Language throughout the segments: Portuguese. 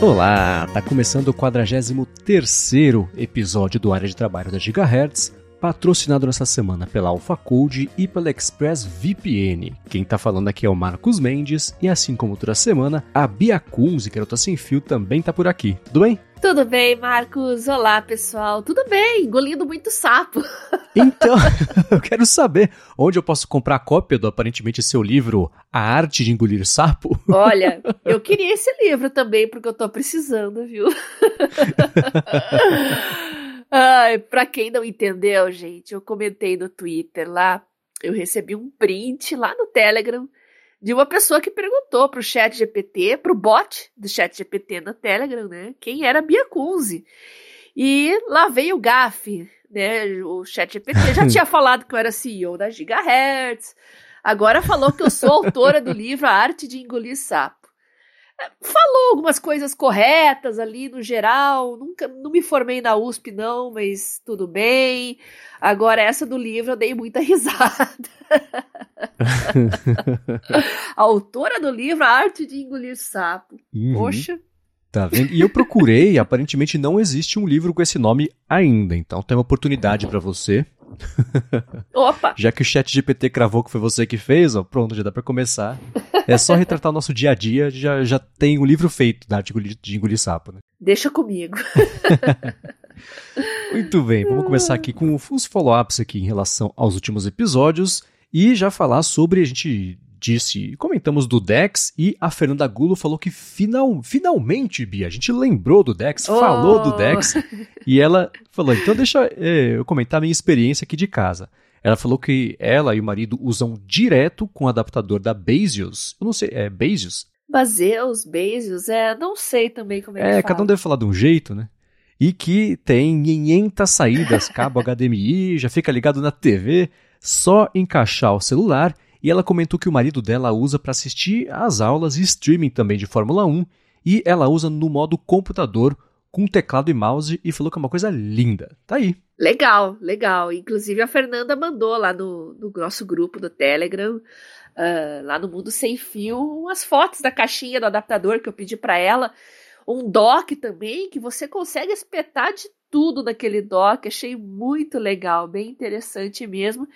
Olá, tá começando o 43 episódio do Área de Trabalho da Gigahertz, patrocinado nessa semana pela AlphaCode e pela ExpressVPN. Quem tá falando aqui é o Marcos Mendes e assim como toda semana, a Bia Kunze, garota sem fio, também tá por aqui. Tudo bem? Tudo bem, Marcos? Olá, pessoal. Tudo bem, engolindo muito sapo. Então, eu quero saber onde eu posso comprar a cópia do aparentemente seu livro A Arte de Engolir Sapo. Olha, eu queria esse livro também, porque eu tô precisando, viu? Ai, pra quem não entendeu, gente, eu comentei no Twitter lá, eu recebi um print lá no Telegram de uma pessoa que perguntou pro chat GPT, pro bot do chat GPT no Telegram, né, quem era Bia Kunze. E lá veio o GAF, né, o chat GPT já tinha falado que eu era CEO da Gigahertz, agora falou que eu sou autora do livro A Arte de Engolir Sapo falou algumas coisas corretas ali no geral. Nunca, não me formei na USP não, mas tudo bem. Agora essa do livro eu dei muita risada. a autora do livro A Arte de Engolir Sapo. Uhum. Poxa. Tá vendo? E eu procurei, aparentemente não existe um livro com esse nome ainda. Então tem uma oportunidade para você. Opa! já que o chat GPT cravou que foi você que fez, ó, pronto, já dá para começar. É só retratar o nosso dia a dia, já, já tem o um livro feito da arte de engolir, de engolir sapo, né? Deixa comigo. Muito bem, vamos começar aqui com os follow-ups aqui em relação aos últimos episódios e já falar sobre, a gente disse, comentamos do Dex e a Fernanda Gulo falou que final, finalmente, Bia, a gente lembrou do Dex, oh. falou do Dex e ela falou, então deixa é, eu comentar a minha experiência aqui de casa. Ela falou que ela e o marido usam direto com o adaptador da Bezios. Eu não sei, é Bezios? Baseus, Bezios, é, não sei também como é, é que É, cada um deve falar de um jeito, né? E que tem 500 saídas, cabo HDMI, já fica ligado na TV, só encaixar o celular e ela comentou que o marido dela usa para assistir às aulas e streaming também de Fórmula 1 e ela usa no modo computador com teclado e mouse e falou que é uma coisa linda. Tá aí. Legal, legal. Inclusive a Fernanda mandou lá no, no nosso grupo do Telegram, uh, lá no Mundo Sem Fio, umas fotos da caixinha do adaptador que eu pedi para ela. Um dock também que você consegue espetar de tudo naquele dock, achei muito legal, bem interessante mesmo.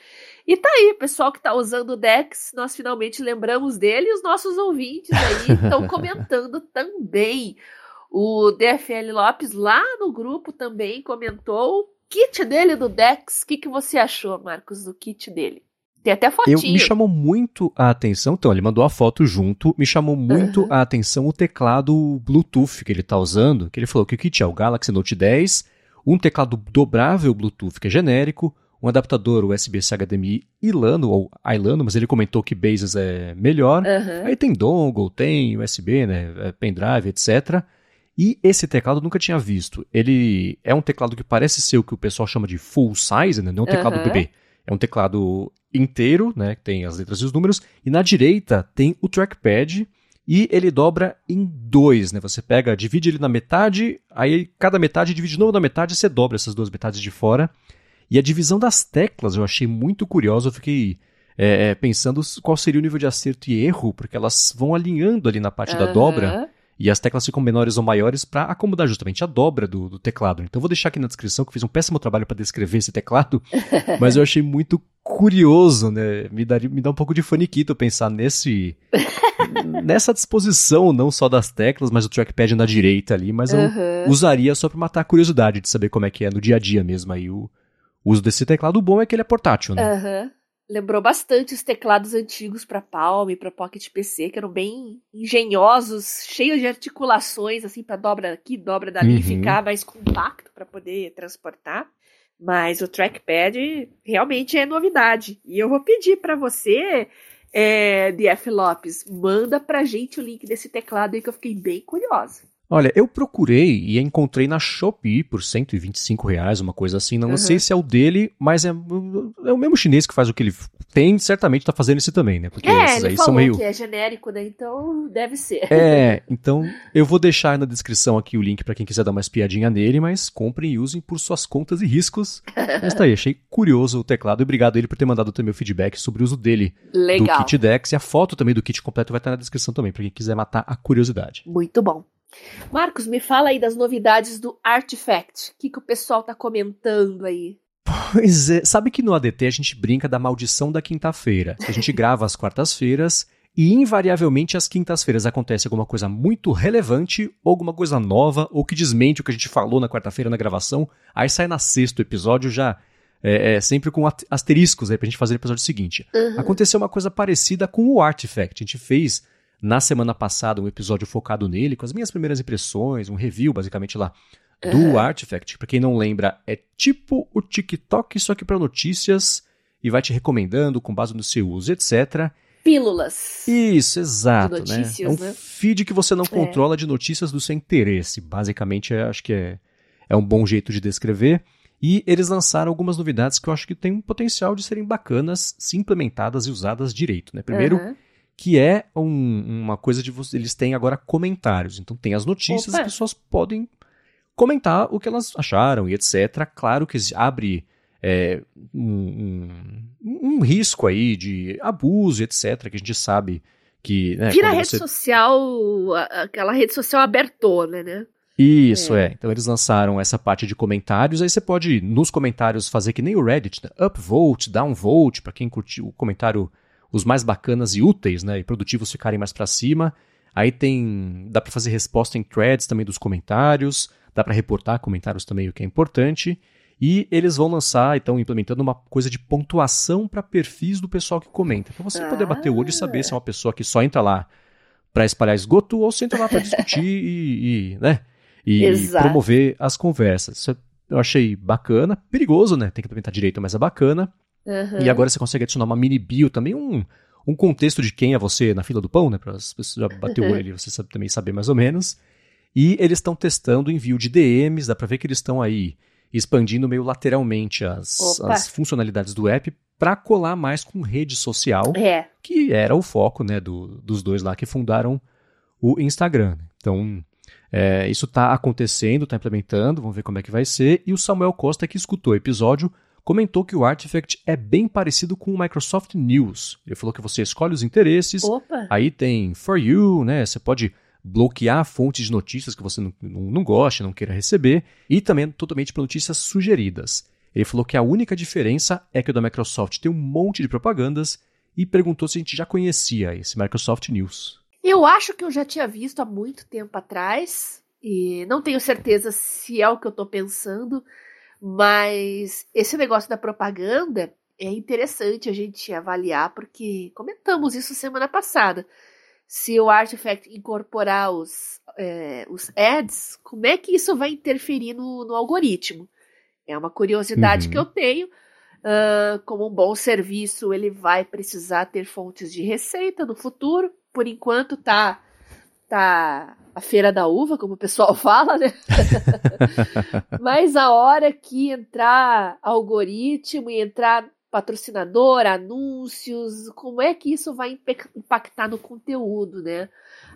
E tá aí, pessoal que tá usando o Dex, nós finalmente lembramos dele e os nossos ouvintes aí estão comentando também. O DFL Lopes lá no grupo também comentou o kit dele do Dex. O que, que você achou, Marcos, do kit dele? Tem até fotinho. Eu, me chamou muito a atenção, então ele mandou a foto junto, me chamou muito uhum. a atenção o teclado Bluetooth que ele tá usando, que ele falou que o kit é o Galaxy Note 10, um teclado dobrável Bluetooth que é genérico, um adaptador USB-C HDMI Ilano, ou Ilano, mas ele comentou que Bases é melhor. Uhum. Aí tem dongle, tem USB, né, é pendrive, etc. E esse teclado eu nunca tinha visto. Ele é um teclado que parece ser o que o pessoal chama de full size, né, não é um teclado uhum. bebê. É um teclado inteiro, né, que tem as letras e os números, e na direita tem o trackpad, e ele dobra em dois, né? Você pega, divide ele na metade, aí cada metade divide de novo na metade, você dobra essas duas metades de fora. E a divisão das teclas eu achei muito curiosa, eu fiquei é, é pensando qual seria o nível de acerto e erro, porque elas vão alinhando ali na parte uhum. da dobra. E as teclas ficam menores ou maiores para acomodar justamente a dobra do, do, teclado. Então vou deixar aqui na descrição que eu fiz um péssimo trabalho para descrever esse teclado, mas eu achei muito curioso, né? Me dá, me dá um pouco de faniquito pensar nesse nessa disposição não só das teclas, mas o trackpad na direita ali, mas eu uhum. usaria só para matar a curiosidade de saber como é que é no dia a dia mesmo aí o, o uso desse teclado. O bom é que ele é portátil, né? Uhum. Lembrou bastante os teclados antigos para Palm e para Pocket PC, que eram bem engenhosos, cheios de articulações, assim, para dobra aqui, dobra dali, uhum. ficar mais compacto para poder transportar. Mas o trackpad realmente é novidade. E eu vou pedir para você, é, DF Lopes, manda pra gente o link desse teclado aí que eu fiquei bem curiosa. Olha, eu procurei e encontrei na Shopee por 125 reais, uma coisa assim. Não uhum. sei se é o dele, mas é, é o mesmo chinês que faz o que ele tem, certamente tá fazendo esse também, né? Porque é, esses aí são meio. que é genérico, né? Então deve ser. É, então eu vou deixar na descrição aqui o link para quem quiser dar uma espiadinha nele, mas comprem e usem por suas contas e riscos. mas tá aí, achei curioso o teclado e obrigado ele por ter mandado também o feedback sobre o uso dele Legal. do kit Dex. E a foto também do kit completo vai estar na descrição também, para quem quiser matar a curiosidade. Muito bom. Marcos, me fala aí das novidades do Artifact. O que, que o pessoal tá comentando aí? Pois é, sabe que no ADT a gente brinca da maldição da quinta-feira. A gente grava às quartas-feiras e invariavelmente às quintas-feiras acontece alguma coisa muito relevante, ou alguma coisa nova, ou que desmente o que a gente falou na quarta-feira na gravação. Aí sai na sexto episódio já é, é, sempre com asteriscos aí pra gente fazer o episódio seguinte. Uhum. Aconteceu uma coisa parecida com o Artifact. A gente fez na semana passada um episódio focado nele, com as minhas primeiras impressões, um review basicamente lá do uhum. Artifact. Pra quem não lembra, é tipo o TikTok, só que para notícias e vai te recomendando com base no seu uso, etc. Pílulas. Isso, exato. né? É um né? feed que você não é. controla de notícias do seu interesse. Basicamente, acho que é, é um bom jeito de descrever. E eles lançaram algumas novidades que eu acho que tem um potencial de serem bacanas se implementadas e usadas direito. Né? Primeiro, uhum. Que é um, uma coisa de você, eles têm agora comentários. Então tem as notícias, Opa. as pessoas podem comentar o que elas acharam e etc. Claro que abre é, um, um, um, risco aí de abuso e etc. Que a gente sabe que. Né, Vira rede você... social, aquela rede social abertona, né? Isso, é. é. Então eles lançaram essa parte de comentários. Aí você pode, nos comentários, fazer que nem o Reddit, né? upvote, downvote, para quem curtiu o comentário, os mais bacanas e úteis, né? E produtivos ficarem mais para cima. Aí tem. dá para fazer resposta em threads também dos comentários. Dá para reportar comentários também, o que é importante. E eles vão lançar, então, implementando uma coisa de pontuação para perfis do pessoal que comenta. Para você ah. poder bater o olho e saber se é uma pessoa que só entra lá para espalhar esgoto ou se entra lá para discutir e, e, né? e Exato. promover as conversas. Isso eu achei bacana, perigoso, né? Tem que implementar direito, mas é bacana. Uhum. E agora você consegue adicionar uma mini bio também, um, um contexto de quem é você na fila do pão, né? Para as pessoas já bater o olho ali, você sabe, também saber mais ou menos. E eles estão testando o envio de DMs, dá para ver que eles estão aí expandindo meio lateralmente as, as funcionalidades do app para colar mais com rede social, é. que era o foco né, do, dos dois lá que fundaram o Instagram. Então, é, isso está acontecendo, está implementando, vamos ver como é que vai ser. E o Samuel Costa, que escutou o episódio, comentou que o Artifact é bem parecido com o Microsoft News. Ele falou que você escolhe os interesses, Opa. aí tem For You, né? Você pode bloquear fontes de notícias que você não, não, não gosta, não queira receber, e também totalmente para notícias sugeridas. Ele falou que a única diferença é que o da Microsoft tem um monte de propagandas e perguntou se a gente já conhecia esse Microsoft News. Eu acho que eu já tinha visto há muito tempo atrás, e não tenho certeza se é o que eu estou pensando, mas esse negócio da propaganda é interessante a gente avaliar, porque comentamos isso semana passada. Se o Artifact incorporar os, é, os ads, como é que isso vai interferir no, no algoritmo? É uma curiosidade uhum. que eu tenho. Uh, como um bom serviço, ele vai precisar ter fontes de receita no futuro por enquanto tá tá a feira da uva, como o pessoal fala, né? Mas a hora que entrar algoritmo e entrar patrocinador, anúncios, como é que isso vai impactar no conteúdo, né?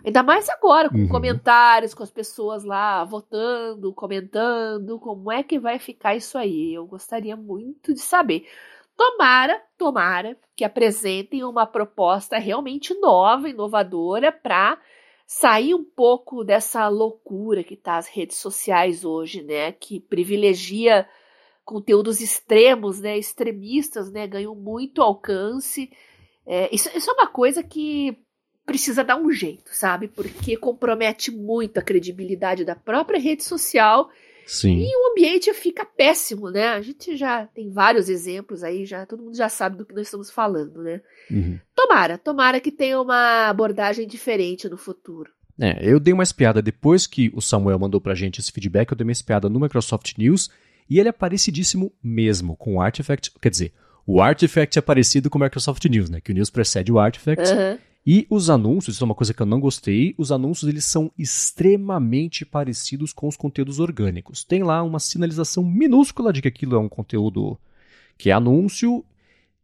Ainda mais agora, com uhum. comentários, com as pessoas lá votando, comentando, como é que vai ficar isso aí? Eu gostaria muito de saber. Tomara, tomara que apresentem uma proposta realmente nova, inovadora, para sair um pouco dessa loucura que tá as redes sociais hoje, né? Que privilegia conteúdos extremos, né? Extremistas, né? Ganham muito alcance. É, isso, isso é uma coisa que precisa dar um jeito, sabe? Porque compromete muito a credibilidade da própria rede social Sim. E o ambiente fica péssimo, né? A gente já tem vários exemplos aí, já todo mundo já sabe do que nós estamos falando, né? Uhum. Tomara, tomara que tenha uma abordagem diferente no futuro. É, eu dei uma espiada depois que o Samuel mandou pra gente esse feedback, eu dei uma espiada no Microsoft News e ele é parecidíssimo mesmo com o Artifact, quer dizer, o Artifact é parecido com o Microsoft News, né? Que o News precede o Artifact. Uhum. E os anúncios, isso é uma coisa que eu não gostei, os anúncios eles são extremamente parecidos com os conteúdos orgânicos. Tem lá uma sinalização minúscula de que aquilo é um conteúdo que é anúncio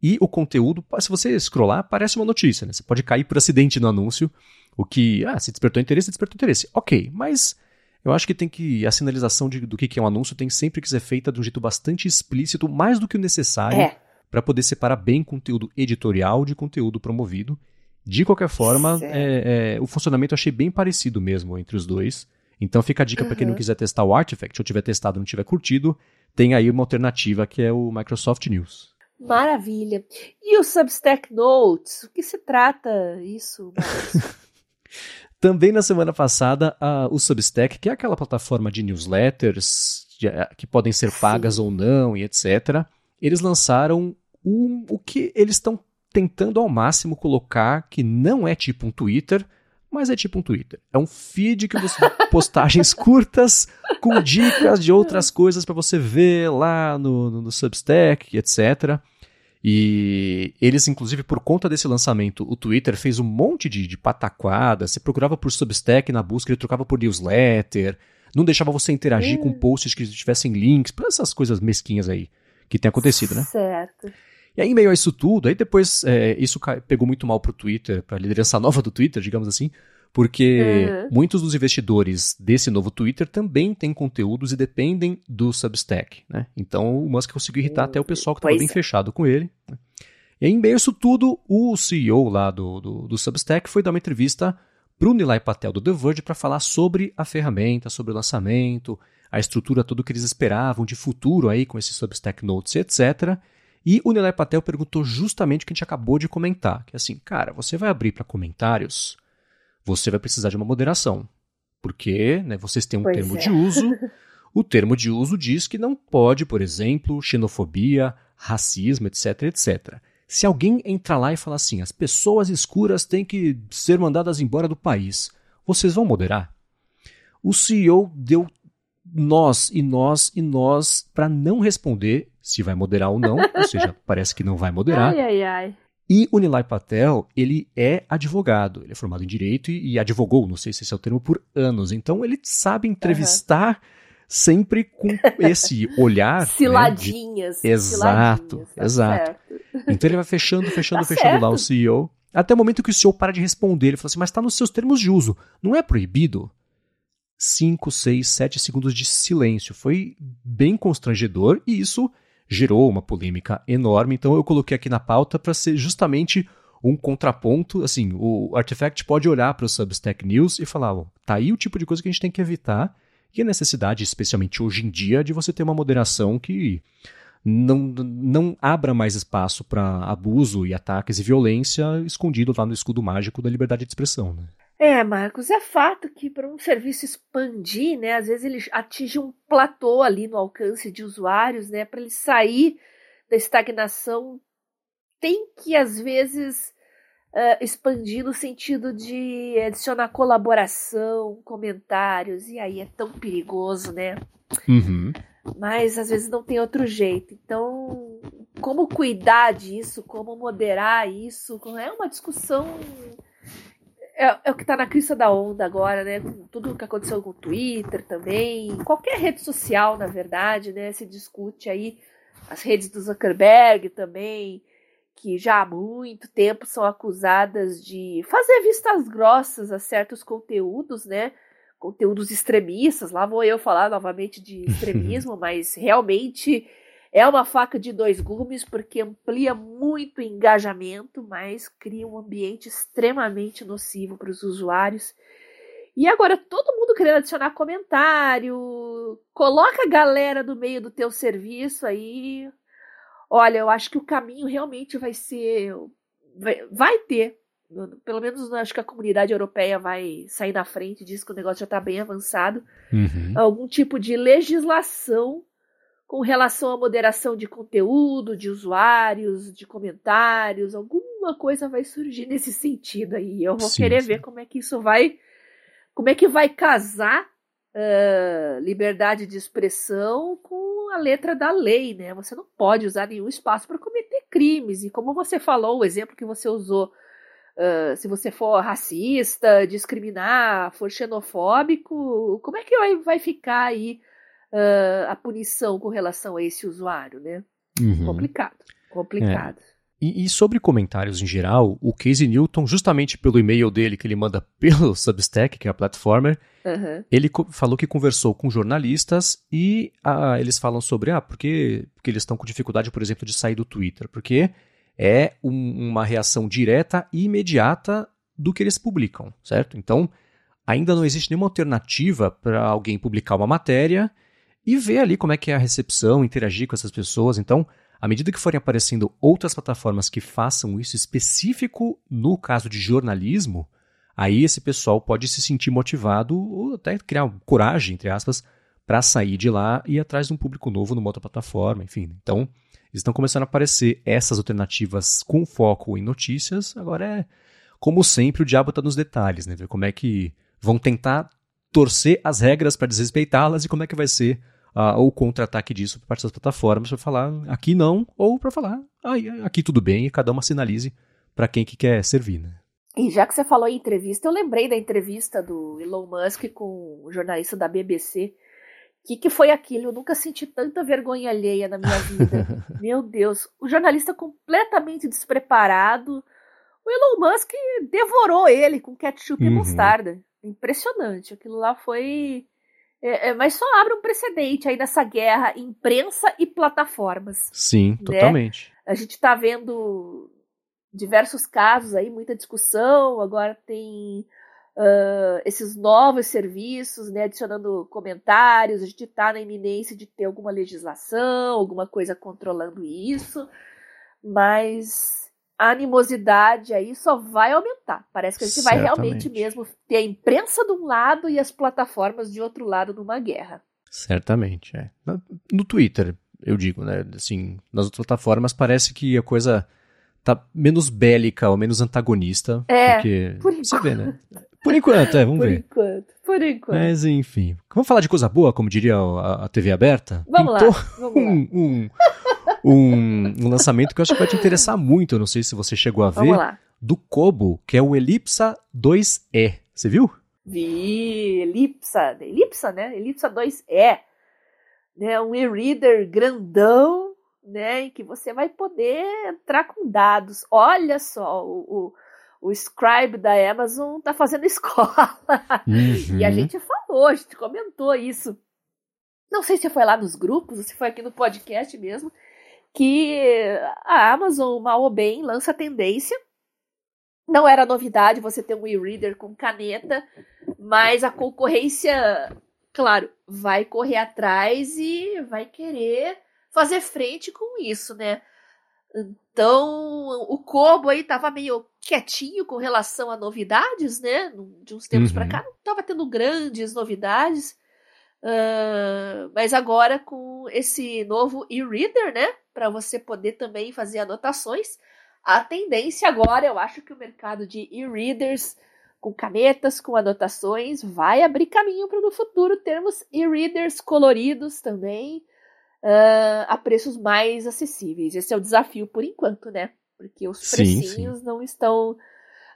e o conteúdo, se você scrollar, parece uma notícia, né? Você pode cair por acidente no anúncio, o que, ah, se despertou interesse, despertou interesse. Ok, mas eu acho que tem que, a sinalização de, do que é um anúncio tem sempre que ser feita de um jeito bastante explícito, mais do que o necessário, é. para poder separar bem conteúdo editorial de conteúdo promovido. De qualquer forma, é, é, o funcionamento eu achei bem parecido mesmo entre os dois. Então fica a dica uhum. para quem não quiser testar o Artifact, ou tiver testado e não tiver curtido, tem aí uma alternativa que é o Microsoft News. Maravilha. E o Substack Notes? O que se trata isso, Também na semana passada, o Substack, que é aquela plataforma de newsletters que, eh, que podem ser pagas Sim. ou não e etc., eles lançaram um, o que eles estão tentando ao máximo colocar que não é tipo um Twitter, mas é tipo um Twitter. É um feed que você postagens curtas com dicas de outras coisas para você ver lá no, no, no Substack, etc. E eles, inclusive, por conta desse lançamento, o Twitter fez um monte de, de pataquada. Você procurava por Substack na busca, ele trocava por newsletter, não deixava você interagir com posts que tivessem links, para essas coisas mesquinhas aí que tem acontecido, né? Certo. E aí, em meio a isso tudo, aí depois é, isso pegou muito mal pro Twitter, pra liderança nova do Twitter, digamos assim, porque uhum. muitos dos investidores desse novo Twitter também têm conteúdos e dependem do Substack, né? Então o Musk conseguiu irritar uhum. até o pessoal que estava bem é. fechado com ele. Né? E aí, em meio a isso tudo, o CEO lá do, do, do Substack foi dar uma entrevista para o Nilay Patel do The Verge para falar sobre a ferramenta, sobre o lançamento, a estrutura, tudo que eles esperavam de futuro aí com esse Substack Notes, etc. E o Nilay Patel perguntou justamente o que a gente acabou de comentar, que é assim, cara, você vai abrir para comentários, você vai precisar de uma moderação, porque né, vocês têm um pois termo é. de uso, o termo de uso diz que não pode, por exemplo, xenofobia, racismo, etc, etc. Se alguém entrar lá e falar assim, as pessoas escuras têm que ser mandadas embora do país, vocês vão moderar? O CEO deu nós e nós e nós para não responder se vai moderar ou não, ou seja, parece que não vai moderar. Ai, ai, ai. E o Nilay Patel, ele é advogado, ele é formado em direito e, e, advogou, não sei se esse é o termo, por anos. Então ele sabe entrevistar uhum. sempre com esse olhar. Ciladinhas. Né, de... Exato, ciladinhas, tá exato. Certo. Então ele vai fechando, fechando, tá fechando certo. lá o CEO. Até o momento que o CEO para de responder, ele fala assim: mas está nos seus termos de uso, não é proibido? 5, 6, 7 segundos de silêncio. Foi bem constrangedor e isso gerou uma polêmica enorme. Então eu coloquei aqui na pauta para ser justamente um contraponto. Assim, o Artifact pode olhar para o Substack News e falar: oh, tá aí o tipo de coisa que a gente tem que evitar e a necessidade, especialmente hoje em dia, de você ter uma moderação que não, não abra mais espaço para abuso e ataques e violência escondido lá no escudo mágico da liberdade de expressão. Né? É, Marcos, é fato que para um serviço expandir, né, às vezes ele atinge um platô ali no alcance de usuários, né, para ele sair da estagnação, tem que às vezes uh, expandir no sentido de adicionar colaboração, comentários, e aí é tão perigoso, né? Uhum. Mas às vezes não tem outro jeito. Então, como cuidar disso, como moderar isso, é uma discussão é, é o que está na crista da onda agora, né? Com tudo o que aconteceu com o Twitter também. Qualquer rede social, na verdade, né? Se discute aí as redes do Zuckerberg também, que já há muito tempo são acusadas de fazer vistas grossas a certos conteúdos, né? Conteúdos extremistas. Lá vou eu falar novamente de extremismo, mas realmente é uma faca de dois gumes porque amplia muito o engajamento, mas cria um ambiente extremamente nocivo para os usuários. E agora todo mundo querendo adicionar comentário, coloca a galera do meio do teu serviço aí. Olha, eu acho que o caminho realmente vai ser vai, vai ter pelo menos acho que a comunidade europeia vai sair na frente disso, que o negócio já está bem avançado. Uhum. Algum tipo de legislação com relação à moderação de conteúdo, de usuários, de comentários, alguma coisa vai surgir nesse sentido aí. Eu vou sim, querer sim. ver como é que isso vai, como é que vai casar uh, liberdade de expressão com a letra da lei, né? Você não pode usar nenhum espaço para cometer crimes. E como você falou, o exemplo que você usou, uh, se você for racista, discriminar, for xenofóbico, como é que vai, vai ficar aí? Uh, a punição com relação a esse usuário, né? Uhum. Complicado, complicado. É. E, e, sobre comentários em geral, o Casey Newton, justamente pelo e-mail dele que ele manda pelo Substack, que é a platformer, uhum. ele falou que conversou com jornalistas e ah, eles falam sobre, ah, porque, porque eles estão com dificuldade, por exemplo, de sair do Twitter, porque é um, uma reação direta e imediata do que eles publicam, certo? Então, ainda não existe nenhuma alternativa para alguém publicar uma matéria e ver ali como é que é a recepção, interagir com essas pessoas. Então, à medida que forem aparecendo outras plataformas que façam isso específico no caso de jornalismo, aí esse pessoal pode se sentir motivado ou até criar coragem, entre aspas, para sair de lá e ir atrás de um público novo numa outra plataforma, enfim. Então, estão começando a aparecer essas alternativas com foco em notícias. Agora é, como sempre, o diabo está nos detalhes, né? Ver como é que vão tentar torcer as regras para desrespeitá-las e como é que vai ser uh, o contra-ataque disso por parte das plataformas para falar aqui não ou para falar ah, aqui tudo bem e cada uma sinalize para quem que quer servir, né? E já que você falou em entrevista, eu lembrei da entrevista do Elon Musk com o jornalista da BBC o que, que foi aquilo? Eu nunca senti tanta vergonha alheia na minha vida. Meu Deus, o jornalista completamente despreparado. O Elon Musk devorou ele com ketchup uhum. e mostarda. Impressionante. Aquilo lá foi. É, é, mas só abre um precedente aí nessa guerra imprensa e plataformas. Sim, né? totalmente. A gente está vendo diversos casos aí, muita discussão. Agora tem uh, esses novos serviços, né, adicionando comentários, a gente está na iminência de ter alguma legislação, alguma coisa controlando isso, mas a animosidade aí só vai aumentar. Parece que a gente Certamente. vai realmente mesmo ter a imprensa de um lado e as plataformas de outro lado numa guerra. Certamente, é. No Twitter, eu digo, né? Assim, nas outras plataformas parece que a coisa tá menos bélica ou menos antagonista. É, porque por enquanto. Você vê, né? Por enquanto, é, vamos por ver. Por enquanto, por enquanto. Mas enfim. Vamos falar de coisa boa, como diria a, a TV aberta? Vamos Pintou lá. Vamos um, um, um, um, lançamento que eu acho que vai te interessar muito. Eu não sei se você chegou a ver. Vamos lá. Do Kobo, que é o Elipsa 2E. Você viu? Vi, Elipsa. Elipsa, né? Elipsa 2E. Né, um e-reader grandão, né? Em que você vai poder entrar com dados. Olha só, o, o o Scribe da Amazon tá fazendo escola. Uhum. E a gente falou, a gente comentou isso. Não sei se foi lá nos grupos ou se foi aqui no podcast mesmo, que a Amazon, mal ou bem, lança tendência. Não era novidade você ter um e-reader com caneta, mas a concorrência, claro, vai correr atrás e vai querer fazer frente com isso, né? Então, o Kobo aí tava meio quietinho com relação a novidades, né? De uns tempos uhum. para cá não tava tendo grandes novidades. Uh, mas agora com esse novo e-reader, né? Para você poder também fazer anotações. A tendência agora, eu acho que o mercado de e-readers com canetas, com anotações, vai abrir caminho para no futuro termos e-readers coloridos também uh, a preços mais acessíveis. Esse é o desafio por enquanto, né? Porque os precinhos sim. não estão.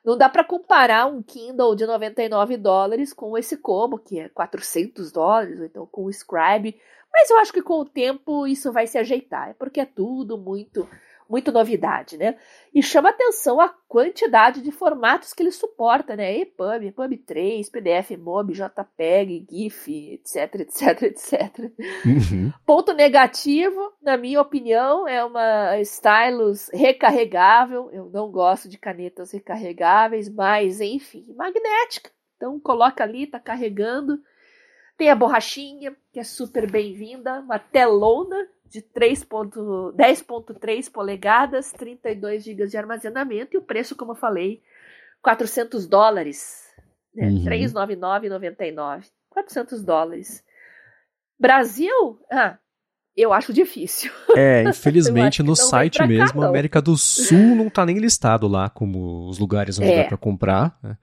Não dá para comparar um Kindle de 99 dólares com esse Como, que é 400 dólares, ou então com o Scribe. Mas eu acho que com o tempo isso vai se ajeitar, é porque é tudo muito muito novidade, né? E chama atenção a quantidade de formatos que ele suporta, né? EPUB, EPUB 3, PDF, MOB, JPEG, GIF, etc, etc, etc. Uhum. Ponto negativo, na minha opinião, é uma stylus recarregável. Eu não gosto de canetas recarregáveis, mas enfim, magnética. Então coloca ali, tá carregando. Tem a borrachinha, que é super bem-vinda, uma telona de 10.3 polegadas, 32 GB de armazenamento e o preço, como eu falei, 400 dólares, né? Uhum. 399,99, 400 dólares. Brasil, ah, eu acho difícil. É, infelizmente no site mesmo, a América do Sul não está nem listado lá como os lugares onde é. dá para comprar. Né?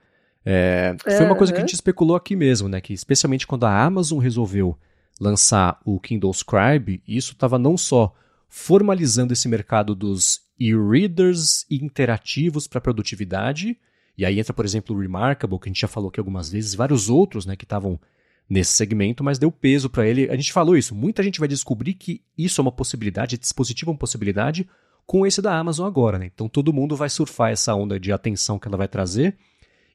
É, foi uma coisa que a gente especulou aqui mesmo, né? Que especialmente quando a Amazon resolveu lançar o Kindle Scribe, isso estava não só formalizando esse mercado dos e-readers interativos para produtividade, e aí entra, por exemplo, o Remarkable, que a gente já falou aqui algumas vezes, e vários outros né, que estavam nesse segmento, mas deu peso para ele. A gente falou isso, muita gente vai descobrir que isso é uma possibilidade, dispositivo é uma possibilidade, com esse da Amazon agora. Né? Então todo mundo vai surfar essa onda de atenção que ela vai trazer,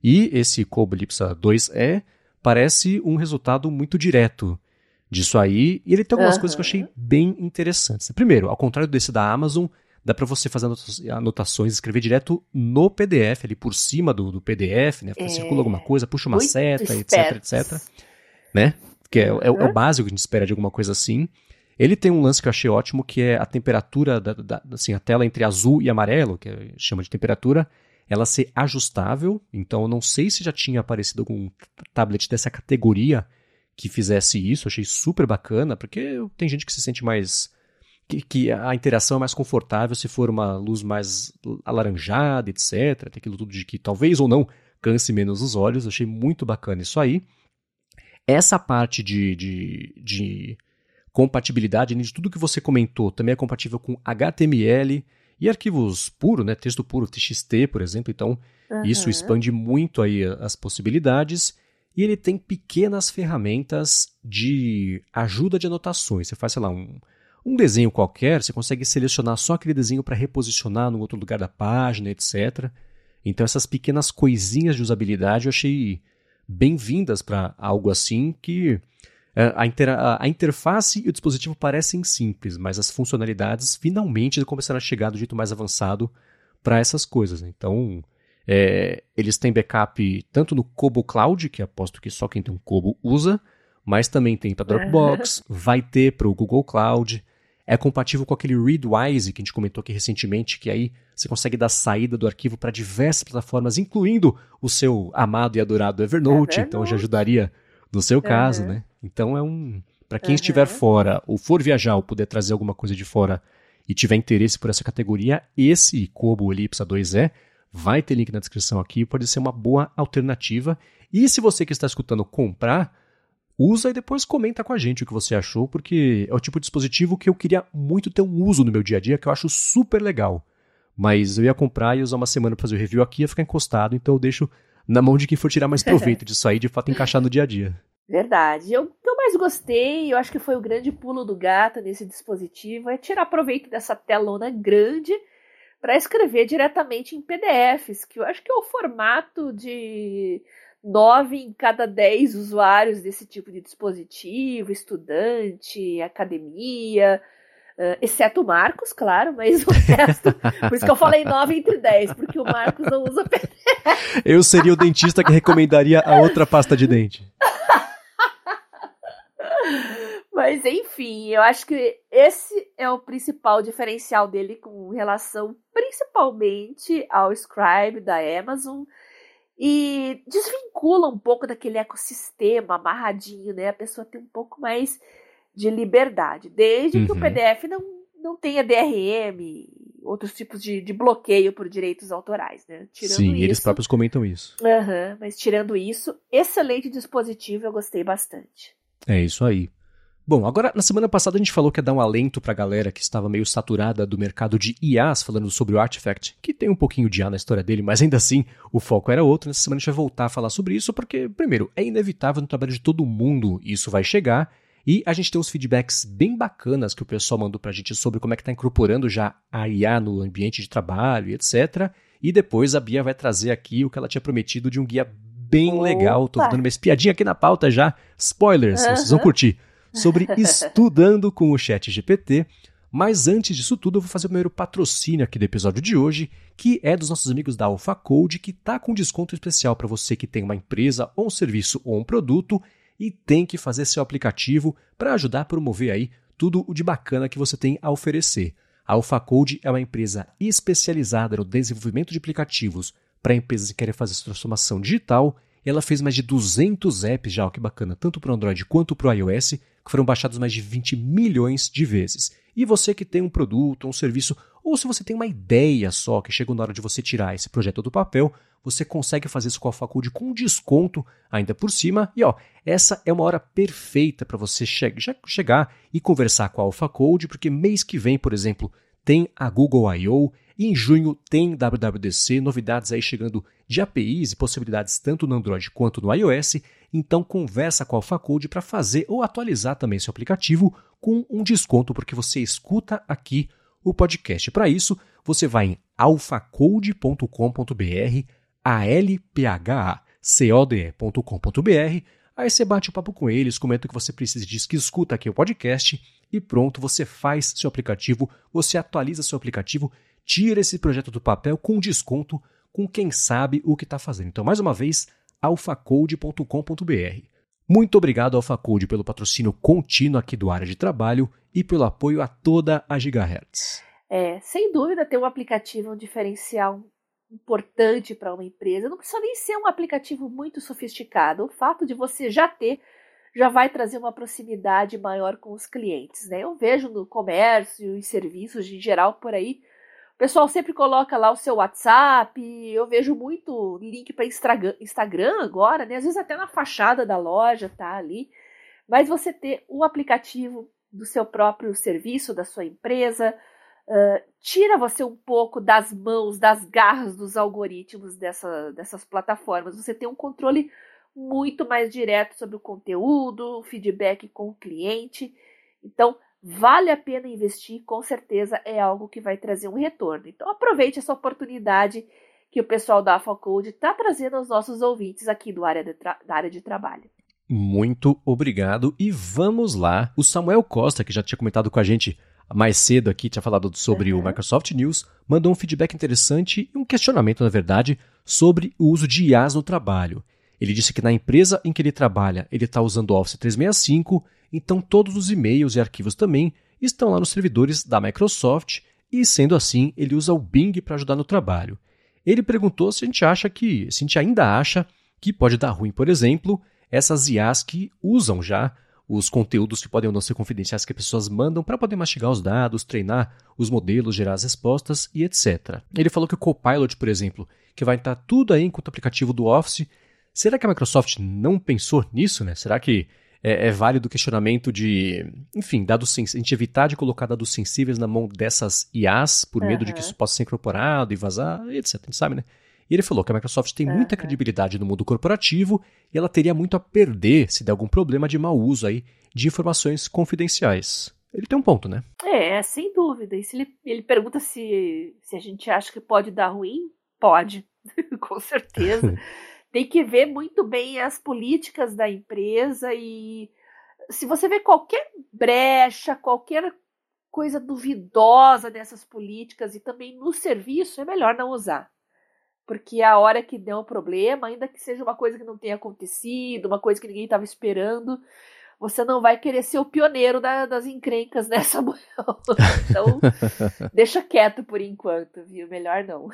e esse Kobo Ellipsa 2E parece um resultado muito direto disso aí. E ele tem algumas uhum. coisas que eu achei bem interessantes. Primeiro, ao contrário desse da Amazon, dá para você fazer anotações, escrever direto no PDF, ali por cima do, do PDF, né? É, circula alguma coisa, puxa uma seta, etc, etc. Né? Que é, uhum. é, é, o básico que a gente espera de alguma coisa assim. Ele tem um lance que eu achei ótimo, que é a temperatura, da, da, assim, a tela entre azul e amarelo, que chama de temperatura, ela ser ajustável. Então, eu não sei se já tinha aparecido algum tablet dessa categoria que fizesse isso. Achei super bacana, porque tem gente que se sente mais. Que, que, a interação é mais confortável se for uma luz mais alaranjada, etc. Tem aquilo tudo de que talvez ou não canse menos os olhos. Achei muito bacana isso aí. Essa parte de, de, de compatibilidade de tudo que você comentou também é compatível com HTML e arquivos puros, né, texto puro, TXT, por exemplo. Então, uhum. isso expande muito aí as possibilidades. E ele tem pequenas ferramentas de ajuda de anotações. Você faz, sei lá, um, um desenho qualquer, você consegue selecionar só aquele desenho para reposicionar no outro lugar da página, etc. Então, essas pequenas coisinhas de usabilidade eu achei bem-vindas para algo assim que a, inter, a, interface e o dispositivo parecem simples, mas as funcionalidades finalmente começaram a chegar do jeito mais avançado para essas coisas. Né? Então, é, eles têm backup tanto no Kobo Cloud, que aposto que só quem tem um Kobo usa, mas também tem para Dropbox, vai ter para o Google Cloud. É compatível com aquele Readwise que a gente comentou aqui recentemente, que aí você consegue dar saída do arquivo para diversas plataformas, incluindo o seu amado e adorado Evernote, Evernote. então já ajudaria no seu caso, né? Então é um. Para quem uhum. estiver fora ou for viajar ou puder trazer alguma coisa de fora e tiver interesse por essa categoria, esse Kobo Ellipsa 2E vai ter link na descrição aqui, pode ser uma boa alternativa. E se você que está escutando comprar, usa e depois comenta com a gente o que você achou, porque é o tipo de dispositivo que eu queria muito ter um uso no meu dia a dia, que eu acho super legal. Mas eu ia comprar e usar uma semana para fazer o review aqui, ia ficar encostado, então eu deixo na mão de quem for tirar mais proveito disso aí, de fato encaixar no dia a dia. Verdade. Eu, o que eu mais gostei, eu acho que foi o grande pulo do gato nesse dispositivo, é tirar proveito dessa telona grande para escrever diretamente em PDFs, que eu acho que é o formato de nove em cada dez usuários desse tipo de dispositivo, estudante, academia, exceto o Marcos, claro, mas o resto. por isso que eu falei nove entre dez, porque o Marcos não usa PDF. Eu seria o dentista que recomendaria a outra pasta de dente. Mas enfim, eu acho que esse é o principal diferencial dele com relação principalmente ao Scribe da Amazon e desvincula um pouco daquele ecossistema amarradinho, né? A pessoa tem um pouco mais de liberdade, desde uhum. que o uhum. PDF não, não tenha DRM, outros tipos de, de bloqueio por direitos autorais, né? Tirando Sim, isso, eles próprios comentam isso. Uhum, mas tirando isso, excelente dispositivo, eu gostei bastante. É isso aí. Bom, agora na semana passada a gente falou que ia dar um alento pra galera que estava meio saturada do mercado de IAs, falando sobre o Artifact, que tem um pouquinho de IA na história dele, mas ainda assim o foco era outro. Nessa semana a gente vai voltar a falar sobre isso, porque, primeiro, é inevitável no trabalho de todo mundo isso vai chegar. E a gente tem uns feedbacks bem bacanas que o pessoal mandou pra gente sobre como é que tá incorporando já a IA no ambiente de trabalho e etc. E depois a Bia vai trazer aqui o que ela tinha prometido de um guia bem Opa. legal. Tô dando uma espiadinha aqui na pauta já. Spoilers, uhum. vocês vão curtir sobre estudando com o Chat GPT. Mas antes disso tudo, eu vou fazer o primeiro patrocínio aqui do episódio de hoje, que é dos nossos amigos da Alpha Code, que está com desconto especial para você que tem uma empresa, ou um serviço ou um produto e tem que fazer seu aplicativo para ajudar a promover aí tudo o de bacana que você tem a oferecer. A Alpha Code é uma empresa especializada no desenvolvimento de aplicativos para empresas que querem fazer transformação digital. Ela fez mais de 200 apps já, ó, que bacana, tanto para o Android quanto para o iOS, que foram baixados mais de 20 milhões de vezes. E você que tem um produto, um serviço, ou se você tem uma ideia só que chegou na hora de você tirar esse projeto do papel, você consegue fazer isso com a Faculdade com desconto ainda por cima. E ó, essa é uma hora perfeita para você che chegar e conversar com a Alpha Code, porque mês que vem, por exemplo, tem a Google I.O., e em junho tem WWDC, novidades aí chegando de APIs e possibilidades tanto no Android quanto no iOS. Então conversa com a AlphaCode para fazer ou atualizar também seu aplicativo com um desconto porque você escuta aqui o podcast. Para isso, você vai em alphacode.com.br, a l p h c o d e.com.br. Aí você bate o papo com eles, comenta o que você precisa, diz que escuta aqui o podcast e pronto, você faz seu aplicativo, você atualiza seu aplicativo, tira esse projeto do papel com desconto com quem sabe o que está fazendo. Então, mais uma vez, alfacode.com.br. Muito obrigado, AlphaCode, pelo patrocínio contínuo aqui do área de trabalho e pelo apoio a toda a Gigahertz. É, sem dúvida, ter um aplicativo é um diferencial importante para uma empresa. Não precisa nem ser um aplicativo muito sofisticado. O fato de você já ter já vai trazer uma proximidade maior com os clientes. Né? Eu vejo no comércio e serviços em geral por aí pessoal sempre coloca lá o seu WhatsApp, eu vejo muito link para Instagram agora, né? Às vezes até na fachada da loja tá ali. Mas você ter o aplicativo do seu próprio serviço, da sua empresa, uh, tira você um pouco das mãos, das garras dos algoritmos dessa, dessas plataformas. Você tem um controle muito mais direto sobre o conteúdo, o feedback com o cliente. Então, vale a pena investir, com certeza é algo que vai trazer um retorno. Então aproveite essa oportunidade que o pessoal da AlphaCode está trazendo aos nossos ouvintes aqui do área da área de trabalho. Muito obrigado e vamos lá. O Samuel Costa, que já tinha comentado com a gente mais cedo aqui, tinha falado sobre uhum. o Microsoft News, mandou um feedback interessante e um questionamento, na verdade, sobre o uso de IAs no trabalho. Ele disse que na empresa em que ele trabalha, ele está usando o Office 365 então todos os e-mails e arquivos também estão lá nos servidores da Microsoft e, sendo assim, ele usa o Bing para ajudar no trabalho. Ele perguntou se a gente acha que, se a gente ainda acha que pode dar ruim, por exemplo, essas IAs que usam já os conteúdos que podem ou não ser confidenciais que as pessoas mandam para poder mastigar os dados, treinar os modelos, gerar as respostas e etc. Ele falou que o Copilot, por exemplo, que vai estar tudo aí enquanto aplicativo do Office, será que a Microsoft não pensou nisso, né? Será que é, é válido o questionamento de, enfim, dados a gente evitar de colocar dados sensíveis na mão dessas IAs por medo de que isso possa ser incorporado e vazar, etc. A gente sabe, né? E ele falou que a Microsoft tem muita credibilidade no mundo corporativo e ela teria muito a perder se der algum problema de mau uso aí de informações confidenciais. Ele tem um ponto, né? É, sem dúvida. E se ele, ele pergunta se, se a gente acha que pode dar ruim, pode, com certeza. tem que ver muito bem as políticas da empresa e se você vê qualquer brecha, qualquer coisa duvidosa dessas políticas e também no serviço, é melhor não usar. Porque a hora que der um problema, ainda que seja uma coisa que não tenha acontecido, uma coisa que ninguém estava esperando, você não vai querer ser o pioneiro da, das encrencas nessa mulher. Então, deixa quieto por enquanto, viu? Melhor não.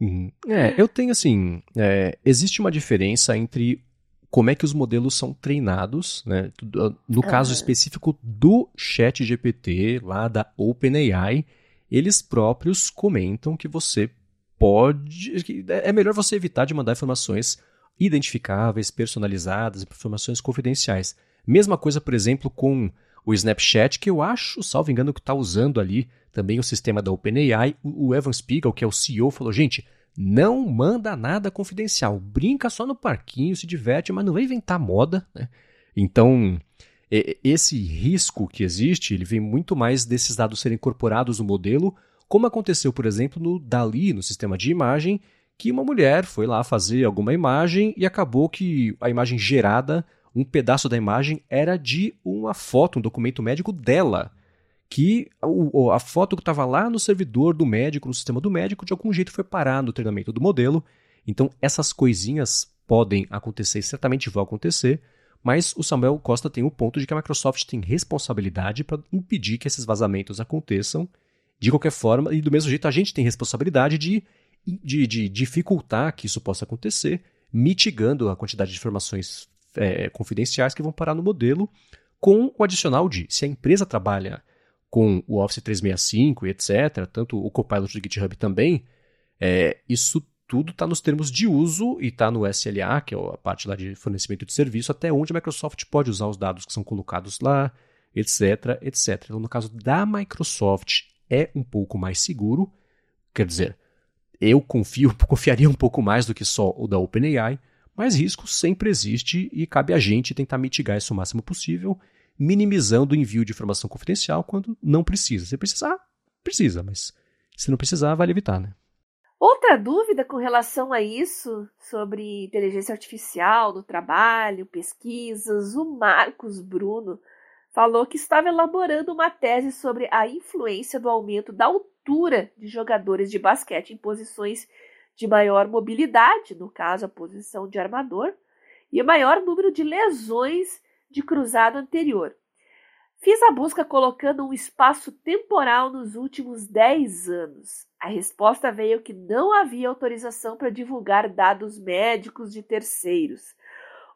Uhum. É, eu tenho assim. É, existe uma diferença entre como é que os modelos são treinados, né? No caso específico do Chat GPT, lá da OpenAI, eles próprios comentam que você pode. Que é melhor você evitar de mandar informações identificáveis, personalizadas, informações confidenciais. Mesma coisa, por exemplo, com o Snapchat, que eu acho, salvo engano, que está usando ali também o sistema da OpenAI. O Evan Spiegel, que é o CEO, falou: gente, não manda nada confidencial, brinca só no parquinho, se diverte, mas não vai inventar moda. Né? Então, esse risco que existe, ele vem muito mais desses dados serem incorporados no modelo, como aconteceu, por exemplo, no Dali, no sistema de imagem, que uma mulher foi lá fazer alguma imagem e acabou que a imagem gerada um pedaço da imagem era de uma foto, um documento médico dela. Que a foto que estava lá no servidor do médico, no sistema do médico, de algum jeito foi parar no treinamento do modelo. Então, essas coisinhas podem acontecer, certamente vão acontecer, mas o Samuel Costa tem o ponto de que a Microsoft tem responsabilidade para impedir que esses vazamentos aconteçam de qualquer forma, e do mesmo jeito a gente tem responsabilidade de, de, de dificultar que isso possa acontecer, mitigando a quantidade de informações é, confidenciais que vão parar no modelo, com o adicional de se a empresa trabalha com o Office 365 e etc., tanto o Copilot do GitHub também, é, isso tudo está nos termos de uso e está no SLA, que é a parte lá de fornecimento de serviço, até onde a Microsoft pode usar os dados que são colocados lá, etc, etc. Então, no caso da Microsoft, é um pouco mais seguro, quer dizer, eu confio, confiaria um pouco mais do que só o da OpenAI, mas risco sempre existe e cabe a gente tentar mitigar isso o máximo possível, minimizando o envio de informação confidencial quando não precisa. Se precisar, precisa, mas se não precisar, vale evitar, né? Outra dúvida com relação a isso, sobre inteligência artificial no trabalho, pesquisas, o Marcos Bruno falou que estava elaborando uma tese sobre a influência do aumento da altura de jogadores de basquete em posições de maior mobilidade, no caso a posição de armador, e maior número de lesões de cruzado anterior. Fiz a busca colocando um espaço temporal nos últimos 10 anos. A resposta veio que não havia autorização para divulgar dados médicos de terceiros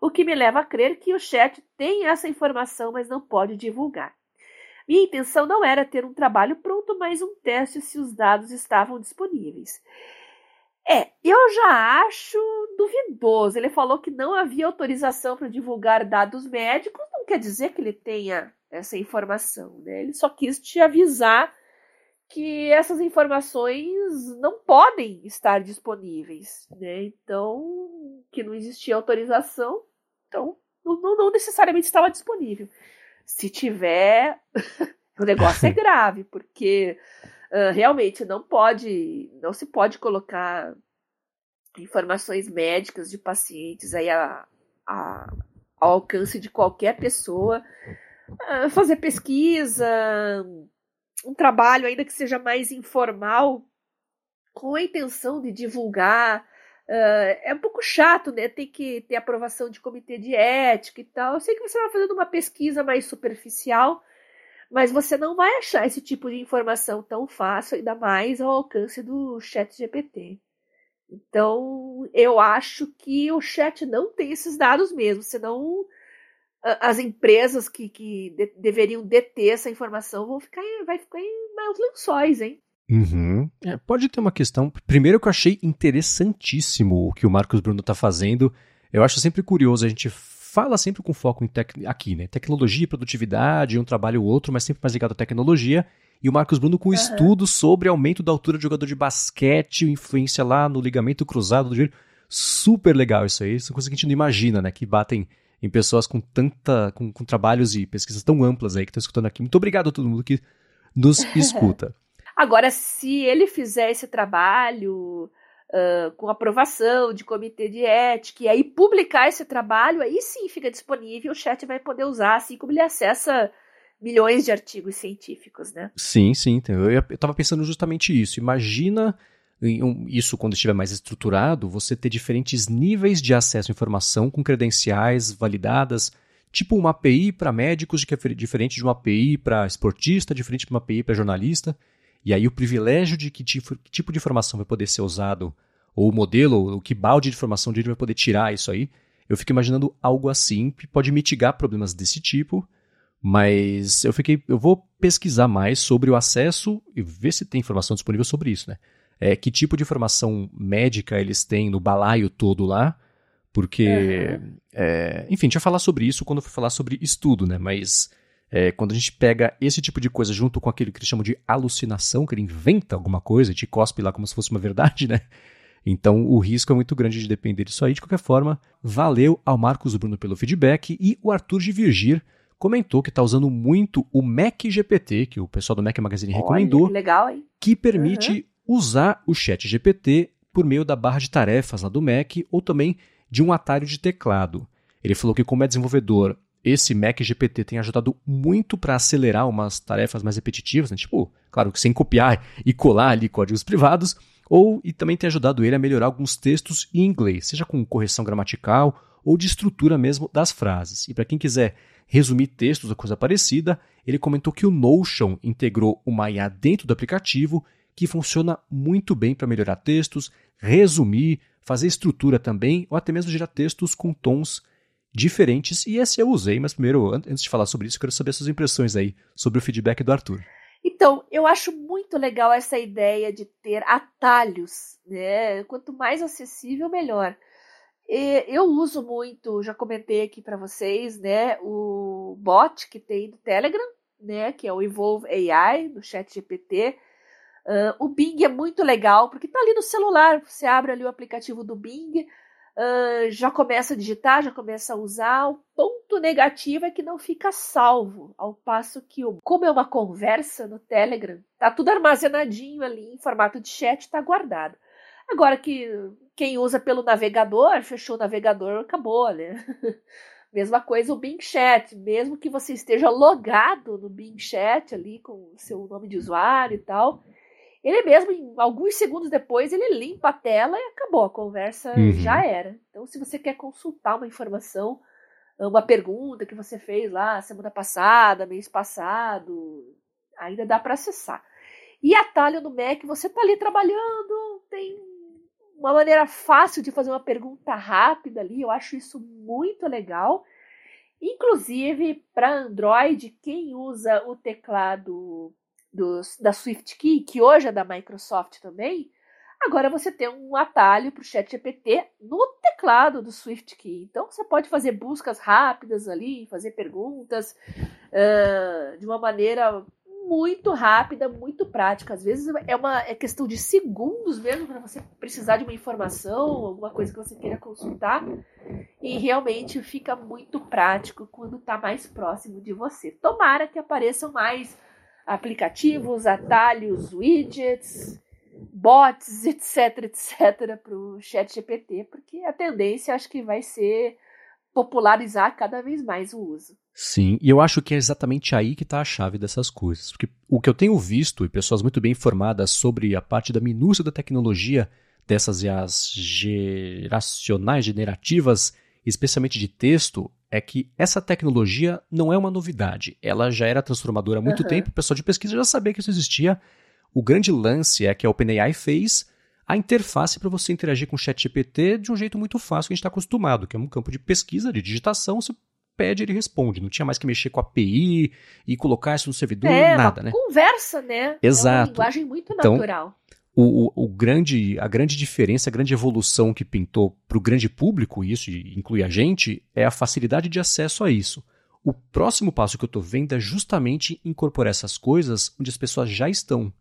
o que me leva a crer que o chat tem essa informação, mas não pode divulgar. Minha intenção não era ter um trabalho pronto, mas um teste se os dados estavam disponíveis. É, eu já acho duvidoso. Ele falou que não havia autorização para divulgar dados médicos, não quer dizer que ele tenha essa informação, né? Ele só quis te avisar que essas informações não podem estar disponíveis, né? Então, que não existia autorização, então, não, não necessariamente estava disponível. Se tiver, o negócio é grave, porque uh, realmente não pode, não se pode colocar informações médicas de pacientes aí a, a, ao alcance de qualquer pessoa. Uh, fazer pesquisa, um trabalho ainda que seja mais informal, com a intenção de divulgar Uh, é um pouco chato, né? Tem que ter aprovação de comitê de ética e tal. Eu sei que você vai fazendo uma pesquisa mais superficial, mas você não vai achar esse tipo de informação tão fácil, ainda mais ao alcance do chat GPT. Então, eu acho que o chat não tem esses dados mesmo, senão as empresas que, que de, deveriam deter essa informação vão ficar, vai ficar em maus lençóis, hein? Uhum. É, pode ter uma questão. Primeiro que eu achei interessantíssimo o que o Marcos Bruno está fazendo. Eu acho sempre curioso, a gente fala sempre com foco em tec... aqui, né? Tecnologia, produtividade, um trabalho ou outro, mas sempre mais ligado à tecnologia. E o Marcos Bruno com uhum. estudos sobre aumento da altura do jogador de basquete, influência lá no ligamento cruzado do joelho. Super legal isso aí. São coisas que a gente não imagina, né? Que batem em pessoas com tanta. com, com trabalhos e pesquisas tão amplas aí que estão escutando aqui. Muito obrigado a todo mundo que nos escuta. Agora, se ele fizer esse trabalho uh, com aprovação de comitê de ética e aí publicar esse trabalho, aí sim fica disponível, o chat vai poder usar, assim como ele acessa milhões de artigos científicos, né? Sim, sim. Eu estava pensando justamente isso. Imagina isso quando estiver mais estruturado, você ter diferentes níveis de acesso à informação com credenciais validadas, tipo uma API para médicos diferente de uma API para esportista, diferente de uma API para jornalista. E aí o privilégio de que tipo, de informação vai poder ser usado, ou o modelo, ou que balde de informação ele vai poder tirar isso aí, eu fico imaginando algo assim que pode mitigar problemas desse tipo, mas eu fiquei, eu vou pesquisar mais sobre o acesso e ver se tem informação disponível sobre isso, né? É, que tipo de informação médica eles têm no balaio todo lá, porque, uhum. é, enfim, a gente vai falar sobre isso quando eu for falar sobre estudo, né? Mas é, quando a gente pega esse tipo de coisa junto com aquilo que eles chamam de alucinação, que ele inventa alguma coisa e te cospe lá como se fosse uma verdade, né? Então o risco é muito grande de depender disso aí. De qualquer forma, valeu ao Marcos Bruno pelo feedback e o Arthur de Virgir comentou que está usando muito o Mac GPT, que o pessoal do Mac Magazine Olha, recomendou, que, legal, hein? que permite uhum. usar o chat GPT por meio da barra de tarefas lá do Mac ou também de um atalho de teclado. Ele falou que como é desenvolvedor esse Mac GPT tem ajudado muito para acelerar umas tarefas mais repetitivas, né? tipo, claro sem copiar e colar ali códigos privados, ou e também tem ajudado ele a melhorar alguns textos em inglês, seja com correção gramatical ou de estrutura mesmo das frases. E para quem quiser resumir textos ou coisa parecida, ele comentou que o Notion integrou uma IA dentro do aplicativo que funciona muito bem para melhorar textos, resumir, fazer estrutura também, ou até mesmo gerar textos com tons diferentes e esse eu usei, mas primeiro, antes de falar sobre isso, eu quero saber suas impressões aí sobre o feedback do Arthur. Então, eu acho muito legal essa ideia de ter atalhos, né? Quanto mais acessível, melhor. E eu uso muito, já comentei aqui para vocês, né, o bot que tem no Telegram, né, que é o Evolve AI, no chat GPT. Uh, o Bing é muito legal, porque tá ali no celular, você abre ali o aplicativo do Bing, uh, já começa a digitar, já começa a usar. O ponto negativo é que não fica salvo, ao passo que, como é uma conversa no Telegram, tá tudo armazenadinho ali em formato de chat, tá guardado. Agora que quem usa pelo navegador, fechou o navegador, acabou, né? Mesma coisa o Bing Chat, mesmo que você esteja logado no Bing Chat ali com o seu nome de usuário e tal, ele mesmo, alguns segundos depois, ele limpa a tela e acabou, a conversa uhum. já era. Então, se você quer consultar uma informação, uma pergunta que você fez lá semana passada, mês passado, ainda dá para acessar. E atalho no Mac, você tá ali trabalhando, tem uma maneira fácil de fazer uma pergunta rápida ali, eu acho isso muito legal. Inclusive, para Android, quem usa o teclado dos, da SwiftKey, que hoje é da Microsoft também, agora você tem um atalho para o ChatGPT no teclado do SwiftKey. Então, você pode fazer buscas rápidas ali, fazer perguntas uh, de uma maneira muito rápida, muito prática. Às vezes é uma é questão de segundos mesmo para você precisar de uma informação, alguma coisa que você queira consultar. E realmente fica muito prático quando está mais próximo de você. Tomara que apareçam mais aplicativos, atalhos, widgets, bots, etc, etc, para o Chat GPT, porque a tendência acho que vai ser popularizar cada vez mais o uso. Sim, e eu acho que é exatamente aí que está a chave dessas coisas. Porque o que eu tenho visto, e pessoas muito bem informadas sobre a parte da minúcia da tecnologia dessas IAs geracionais, generativas, especialmente de texto, é que essa tecnologia não é uma novidade. Ela já era transformadora há muito uhum. tempo, o pessoal de pesquisa já sabia que isso existia. O grande lance é que a OpenAI fez a interface para você interagir com o ChatGPT de um jeito muito fácil que a gente está acostumado, que é um campo de pesquisa, de digitação, você pede, ele responde. Não tinha mais que mexer com a API e colocar isso no servidor, é, nada, né? Conversa, né? Exato. É uma linguagem muito então, natural. Então, o, o, grande, a grande diferença, a grande evolução que pintou para o grande público, isso inclui a gente, é a facilidade de acesso a isso. O próximo passo que eu estou vendo é justamente incorporar essas coisas onde as pessoas já estão.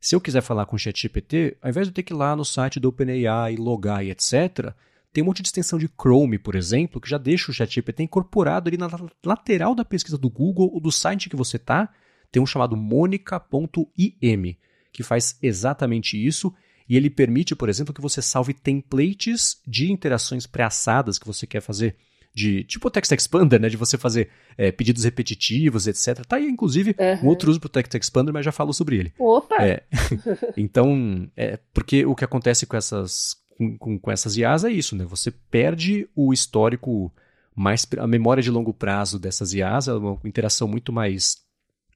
Se eu quiser falar com o ChatGPT, ao invés de eu ter que ir lá no site do OpenAI, logar e etc., tem um monte de extensão de Chrome, por exemplo, que já deixa o ChatGPT incorporado ali na lateral da pesquisa do Google ou do site que você está. Tem um chamado monica.im, que faz exatamente isso. E ele permite, por exemplo, que você salve templates de interações pré-assadas que você quer fazer de tipo o Text Expander, né? De você fazer é, pedidos repetitivos, etc. Tá aí, inclusive, uhum. um outro uso para o Text Expander, mas já falo sobre ele. Opa! É, então, é, porque o que acontece com essas com, com, com essas IAs é isso, né? Você perde o histórico mais a memória de longo prazo dessas IAs, é uma interação muito mais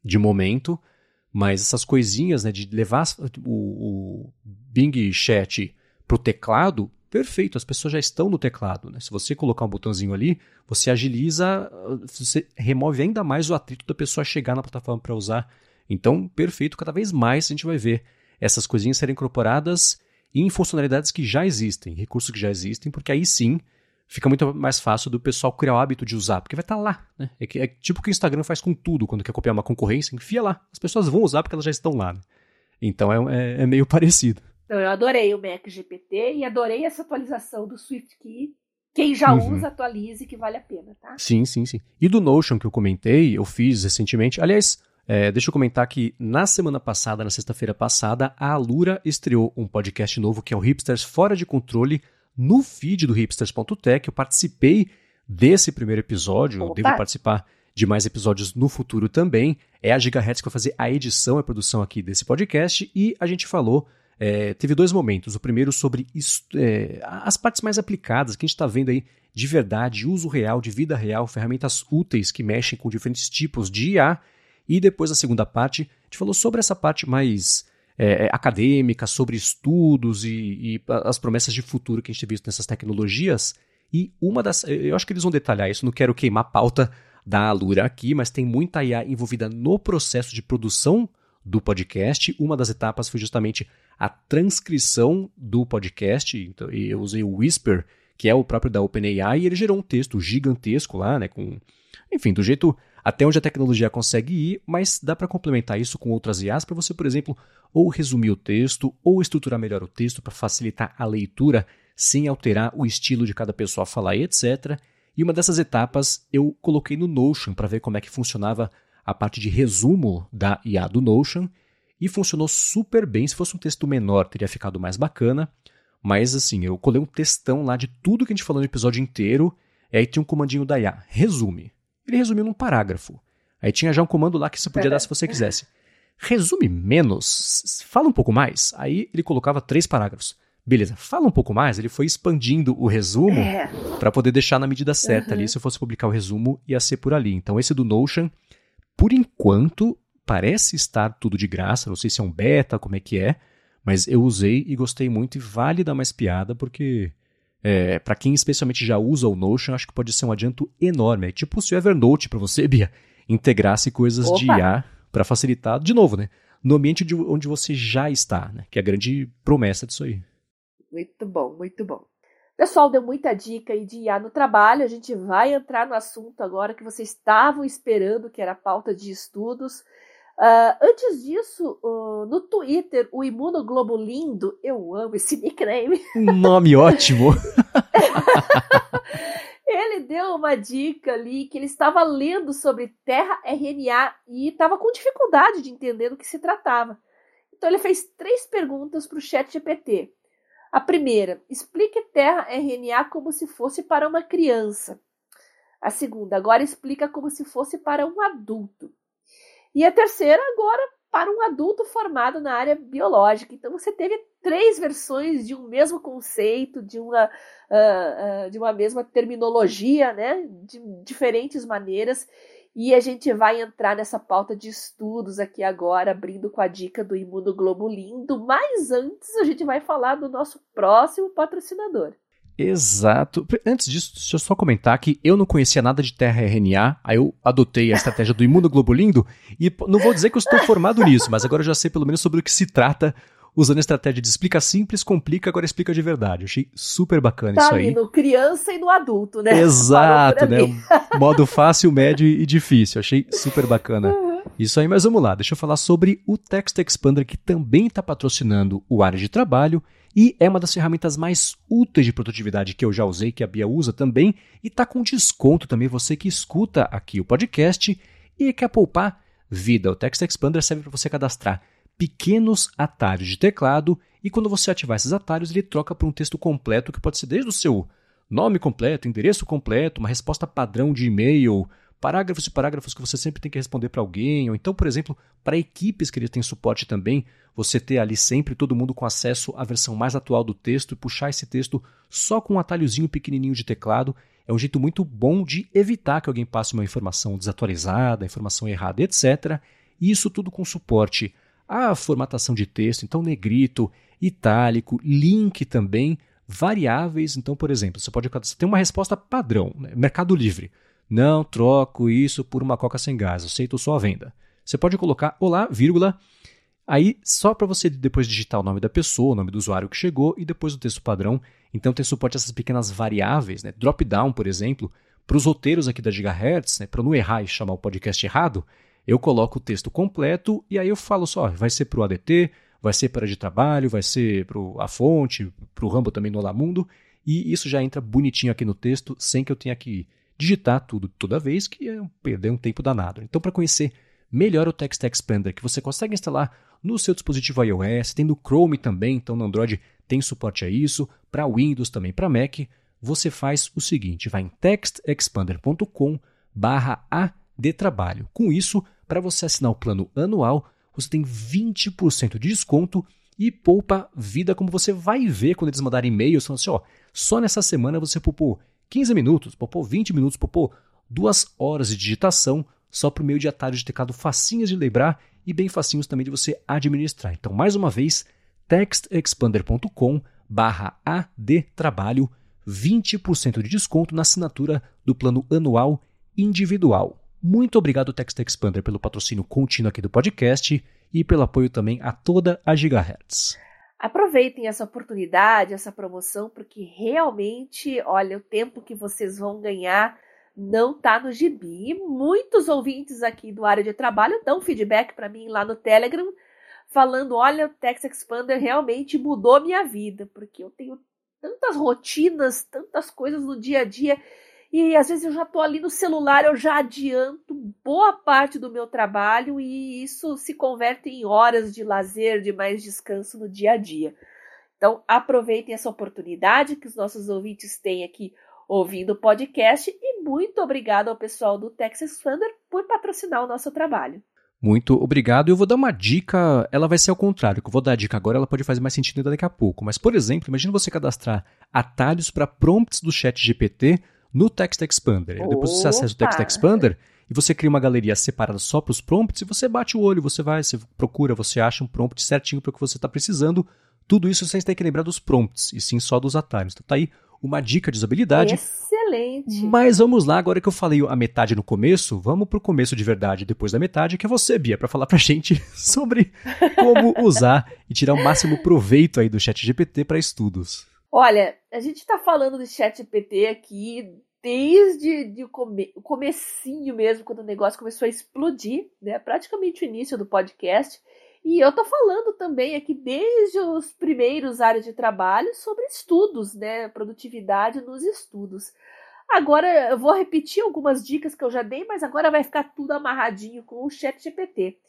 de momento, mas essas coisinhas, né, de levar o, o Bing Chat pro teclado, perfeito, as pessoas já estão no teclado, né? Se você colocar um botãozinho ali, você agiliza, você remove ainda mais o atrito da pessoa chegar na plataforma para usar. Então, perfeito, cada vez mais a gente vai ver essas coisinhas serem incorporadas em funcionalidades que já existem, recursos que já existem, porque aí sim fica muito mais fácil do pessoal criar o hábito de usar, porque vai estar tá lá. Né? É, é, tipo o que o Instagram faz com tudo, quando quer copiar uma concorrência, enfia lá. As pessoas vão usar porque elas já estão lá. Né? Então é, é, é, meio parecido. Então, eu adorei o Mac GPT e adorei essa atualização do SwiftKey. Quem já uhum. usa, atualize, que vale a pena, tá? Sim, sim, sim. E do Notion que eu comentei, eu fiz recentemente. Aliás, é, deixa eu comentar que na semana passada, na sexta-feira passada, a Alura estreou um podcast novo que é o Hipsters Fora de Controle no feed do hipsters.tech. Eu participei desse primeiro episódio, Opa. devo participar de mais episódios no futuro também. É a Gigahertz que vai fazer a edição e a produção aqui desse podcast e a gente falou. É, teve dois momentos. O primeiro sobre é, as partes mais aplicadas, que a gente está vendo aí de verdade, uso real, de vida real, ferramentas úteis que mexem com diferentes tipos de IA e depois a segunda parte, a gente falou sobre essa parte mais é, é, acadêmica, sobre estudos e, e, as promessas de futuro que a gente tem visto nessas tecnologias. E uma das. Eu acho que eles vão detalhar isso, não quero queimar pauta da Alura aqui, mas tem muita IA envolvida no processo de produção do podcast. Uma das etapas foi justamente a transcrição do podcast. Então, eu usei o Whisper, que é o próprio da OpenAI, e ele gerou um texto gigantesco lá, né? Com, enfim, do jeito até onde a tecnologia consegue ir, mas dá para complementar isso com outras IAs para você, por exemplo, ou resumir o texto, ou estruturar melhor o texto para facilitar a leitura sem alterar o estilo de cada pessoa falar, etc. E uma dessas etapas eu coloquei no Notion para ver como é que funcionava a parte de resumo da IA do Notion e funcionou super bem. Se fosse um texto menor, teria ficado mais bacana, Mas assim, eu colei um textão lá de tudo que a gente falou no episódio inteiro, e aí tinha um comandinho da IA, resume. Ele resumiu num parágrafo. Aí tinha já um comando lá que você podia dar se você quisesse. Resume menos, fala um pouco mais. Aí ele colocava três parágrafos. Beleza, fala um pouco mais. Ele foi expandindo o resumo É. para poder deixar na medida certa Uhum. ali. Se eu fosse publicar o resumo, ia ser por ali. Então, esse do Notion, por enquanto, parece estar tudo de graça. Não sei se é um beta, como é que é. Mas eu usei e gostei muito e vale dar uma espiada, porque é, para quem especialmente já usa o Notion, acho que pode ser um adianto enorme. É tipo se o Evernote para você, Bia, integrasse coisas de Opa. IA para facilitar, de novo, né? No ambiente de onde você já está, né? Que é a grande promessa disso aí. Muito bom, muito bom. Pessoal, deu muita dica aí de IA no trabalho. A gente vai entrar no assunto agora que vocês estavam esperando, que era a pauta de estudos. Ah, antes disso, ah, no Twitter, o Imunoglobulindo, eu amo esse nickname, Um nome ótimo. ele deu uma dica ali que ele estava lendo sobre Terra RNA e estava com dificuldade de entender do que se tratava. Então ele fez três perguntas para o chat GPT. A primeira, explique Terra RNA como se fosse para uma criança. A segunda, agora explica como se fosse para um adulto. E a terceira, agora para um adulto formado na área biológica. Então você teve três versões de um mesmo conceito, de uma, ah, ah, de uma mesma terminologia, né? De diferentes maneiras. E a gente vai entrar nessa pauta de estudos aqui agora, abrindo com a dica do imunoglobulindo. Mas antes a gente vai falar do nosso próximo patrocinador. Exato. Antes disso, deixa eu só comentar que eu não conhecia nada de Terra RNA, aí eu adotei a estratégia do imunoglobulindo e não vou dizer que eu estou formado nisso, mas agora eu já sei pelo menos sobre o que se trata, usando a estratégia de explica simples, complica, agora explica de verdade. Eu achei super bacana Tá isso aí. no criança e no adulto, né? Exato, né? modo fácil, médio e difícil. Achei super bacana. Isso aí, mas vamos lá. Deixa eu falar sobre o Text Expander, que também está patrocinando o área de trabalho e é uma das ferramentas mais úteis de produtividade que eu já usei, que a Bia usa também, e está com desconto também você que escuta aqui o podcast e quer poupar vida. O Text Expander serve para você cadastrar pequenos atalhos de teclado e quando você ativar esses atalhos, ele troca para um texto completo que pode ser desde o seu nome completo, endereço completo, uma resposta padrão de e-mail, parágrafos e parágrafos que você sempre tem que responder para alguém, ou então, por exemplo, para equipes que ele tem suporte também, você ter ali sempre todo mundo com acesso à versão mais atual do texto e puxar esse texto só com um atalhozinho pequenininho de teclado. É um jeito muito bom de evitar que alguém passe uma informação desatualizada, informação errada, etc. E isso tudo com suporte à formatação de texto, então negrito, itálico, link também, variáveis. Então, por exemplo, você pode tem uma resposta padrão, né? Mercado Livre. Não troco isso por uma coca sem gás, aceito só a venda. Você pode colocar olá, vírgula, aí só para você depois digitar o nome da pessoa, o nome do usuário que chegou e depois o texto padrão. Então tem suporte a essas pequenas variáveis, né? Drop down, por exemplo, para os roteiros aqui da Gigahertz, né? para não errar e chamar o podcast errado, eu coloco o texto completo e aí eu falo só, vai ser para o ADT, vai ser para de trabalho, vai ser para a fonte, para o Rambo também no Olamundo, e isso já entra bonitinho aqui no texto, sem que eu tenha que digitar tudo toda vez, que é perder um tempo danado. Então, para conhecer melhor o Text Expander, que você consegue instalar no seu dispositivo iOS, tem no Chrome também, então no Android tem suporte a isso, para Windows também, para Mac, você faz o seguinte, vai em textexpander.com barra adtrabalho. Com isso, para você assinar o plano anual, você tem 20% de desconto e poupa vida, como você vai ver quando eles mandarem e-mails falando assim, ó, só nessa semana você poupou 15 minutos, poupou 20 minutos, poupou duas horas de digitação só por meio de atalhos de teclado facinhos de lembrar e bem facinhos também de você administrar. Então, mais uma vez, textexpander.com barra adtrabalho, 20% de desconto na assinatura do plano anual individual. Muito obrigado, Text Expander, pelo patrocínio contínuo aqui do podcast e pelo apoio também a toda a Gigahertz. Aproveitem essa oportunidade, essa promoção, porque realmente, olha, o tempo que vocês vão ganhar não tá no gibi. E muitos ouvintes aqui do área de trabalho dão feedback para mim lá no Telegram, falando: olha, o Text Expander realmente mudou minha vida, porque eu tenho tantas rotinas, tantas coisas no dia a dia. E às vezes eu já estou ali no celular, eu já adianto boa parte do meu trabalho e isso se converte em horas de lazer, de mais descanso no dia a dia. Então, aproveitem essa oportunidade que os nossos ouvintes têm aqui ouvindo o podcast e muito obrigado ao pessoal do Texas Funder por patrocinar o nosso trabalho. Muito obrigado. Eu vou dar uma dica, ela vai ser ao contrário, que eu vou dar a dica agora, ela pode fazer mais sentido daqui a pouco. Mas, por exemplo, imagine você cadastrar atalhos para prompts do chat GPT no Text Expander. Opa. Depois você acessa o Text Expander e você cria uma galeria separada só para os prompts e você bate o olho, você vai, você procura, você acha um prompt certinho para o que você está precisando. Tudo isso sem ter que lembrar dos prompts, e sim só dos atalhos. Então tá aí uma dica de usabilidade. Excelente. Mas vamos lá, agora que eu falei a metade no começo, vamos pro começo de verdade depois da metade, que é você, Bia, para falar pra gente sobre como usar e tirar o máximo proveito aí do Chat GPT para estudos. Olha, a gente está falando do Chat GPT aqui desde de come, o comecinho mesmo, quando o negócio começou a explodir, né? Praticamente o início do podcast. E eu tô falando também aqui desde os primeiros áreas de trabalho sobre estudos, né? Produtividade nos estudos. Agora eu vou repetir algumas dicas que eu já dei, mas agora vai ficar tudo amarradinho com o Chat GPT.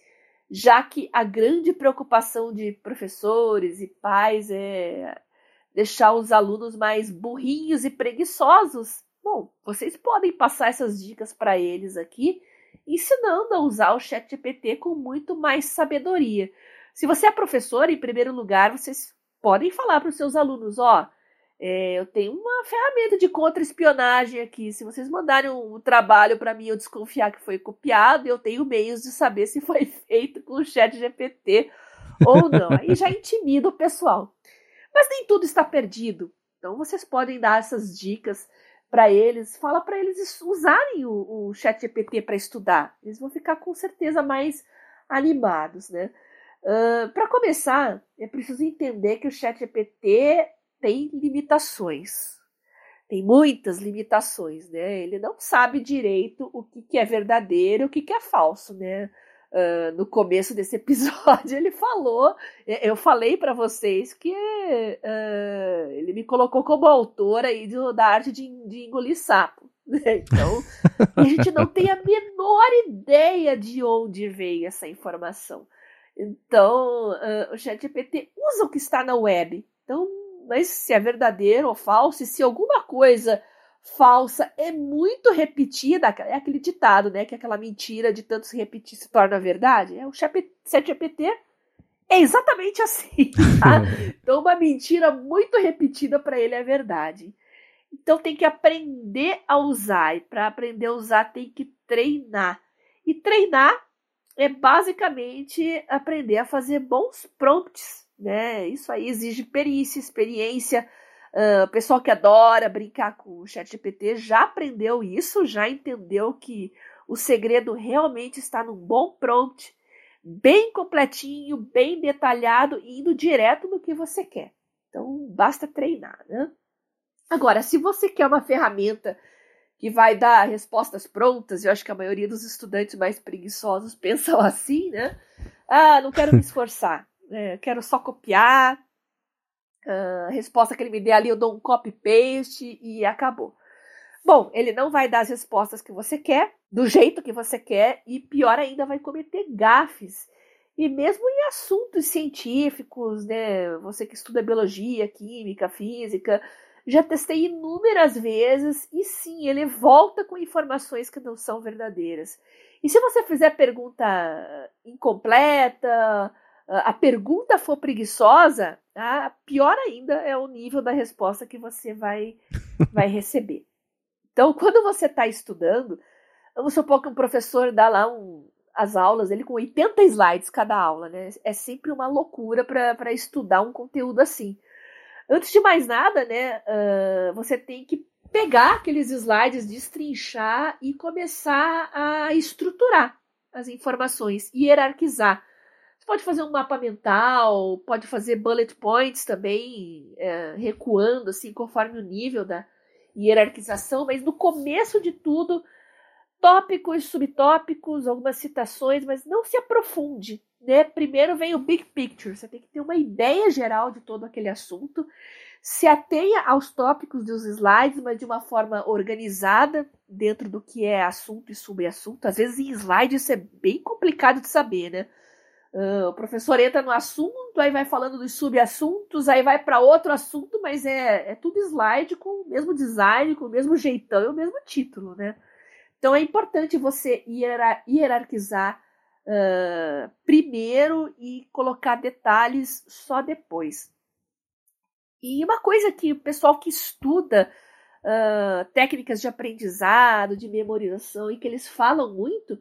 Já que a grande preocupação de professores e pais é deixar os alunos mais burrinhos e preguiçosos. Bom, vocês podem passar essas dicas para eles aqui ensinando a usar o Chat GPT com muito mais sabedoria. Se você é professor, em primeiro lugar, vocês podem falar para os seus alunos: ó, é, eu tenho uma ferramenta de contra-espionagem aqui. Se vocês mandarem um trabalho para mim eu desconfiar que foi copiado, eu tenho meios de saber se foi feito com o Chat GPT ou não. Aí já intimida o pessoal. Mas nem tudo está perdido. Então vocês podem dar essas dicas para eles, fala para eles usarem o, o chat GPT para estudar. Eles vão ficar com certeza mais animados, né? Uh, para começar, é preciso entender que o chat GPT tem limitações. Tem muitas limitações, né? Ele não sabe direito o que, que é verdadeiro e o que, que é falso, né? No começo desse episódio, ele falou, eu falei para vocês que uh, ele me colocou como autora aí do, da arte de, de engolir sapo. Né? Então, a gente não tem a menor ideia de onde veio essa informação. Então, uh, o ChatGPT usa o que está na web. Então, mas se é verdadeiro ou falso, e se alguma coisa falsa é muito repetida, é aquele ditado, né? Que é aquela mentira de tanto se repetir se torna verdade. É o ChatGPT é exatamente assim, tá? Então, uma mentira muito repetida para ele é verdade. Então, tem que aprender a usar. E para aprender a usar, tem que treinar. E treinar é basicamente aprender a fazer bons prompts, né? Isso aí exige perícia, experiência, Uh, o pessoal que adora brincar com o chat GPT já aprendeu isso, já entendeu que o segredo realmente está num bom prompt, bem completinho, bem detalhado, indo direto no que você quer. Então, basta treinar, né? Agora, se você quer uma ferramenta que vai dar respostas prontas, eu acho que a maioria dos estudantes mais preguiçosos pensam assim, né? Ah, não quero me esforçar, né? quero só copiar, a resposta que ele me der ali, eu dou um copy-paste e acabou. Bom, ele não vai dar as respostas que você quer, do jeito que você quer, e pior ainda, vai cometer gafes. E mesmo em assuntos científicos, né? Você que estuda biologia, química, física, já testei inúmeras vezes e sim, ele volta com informações que não são verdadeiras. E se você fizer pergunta incompleta, a pergunta for preguiçosa, a pior ainda é o nível da resposta que você vai, vai receber. Então, quando você está estudando, vamos supor que um professor dá lá um, as aulas, ele com 80 slides cada aula, né? É sempre uma loucura para estudar um conteúdo assim. Antes de mais nada, né, uh, você tem que pegar aqueles slides, destrinchar e começar a estruturar as informações, hierarquizar você pode fazer um mapa mental, pode fazer bullet points também, é, recuando assim conforme o nível da hierarquização, mas no começo de tudo, tópicos, subtópicos, algumas citações, mas não se aprofunde. Né? Primeiro vem o big picture, você tem que ter uma ideia geral de todo aquele assunto, se atenha aos tópicos dos slides, mas de uma forma organizada dentro do que é assunto e subassunto. Às vezes em slide isso é bem complicado de saber, né? Uh, o professor entra no assunto, aí vai falando dos subassuntos, aí vai para outro assunto, mas é, é tudo slide com o mesmo design, com o mesmo jeitão e o mesmo título, né? Então é importante você hierarquizar uh, primeiro e colocar detalhes só depois. E uma coisa que o pessoal que estuda uh, técnicas de aprendizado, de memorização, e que eles falam muito,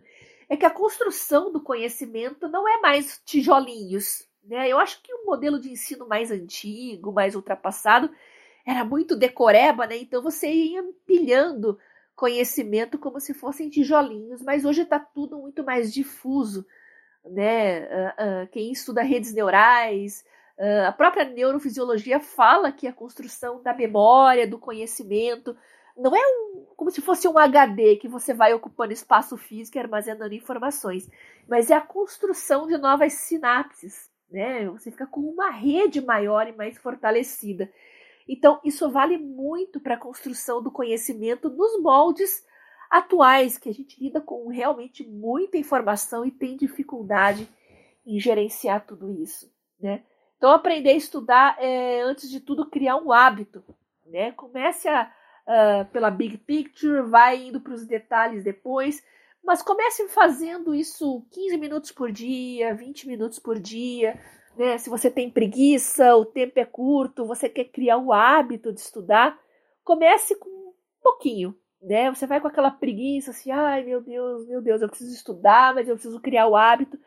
é que a construção do conhecimento não é mais tijolinhos. Né? Eu acho que o modelo de ensino mais antigo, mais ultrapassado, era muito decoreba, né? Então você ia empilhando conhecimento como se fossem tijolinhos, mas hoje está tudo muito mais difuso, né? Uh, uh, quem estuda redes neurais, uh, a própria neurofisiologia fala que a construção da memória, do conhecimento, não é um, como se fosse um HD que você vai ocupando espaço físico e armazenando informações, mas é a construção de novas sinapses, né? Você fica com uma rede maior e mais fortalecida. Então, isso vale muito para a construção do conhecimento nos moldes atuais, que a gente lida com realmente muita informação e tem dificuldade em gerenciar tudo isso, né? Então, aprender a estudar é, antes de tudo, criar um hábito, né? Comece a uh, pela big picture, vai indo para os detalhes depois, mas comece fazendo isso 15 minutos por dia, 20 minutos por dia. Né? Se você tem preguiça, o tempo é curto, você quer criar o hábito de estudar, comece com um pouquinho. Né? Você vai com aquela preguiça assim, ai meu Deus, meu Deus, eu preciso estudar, mas eu preciso criar o hábito.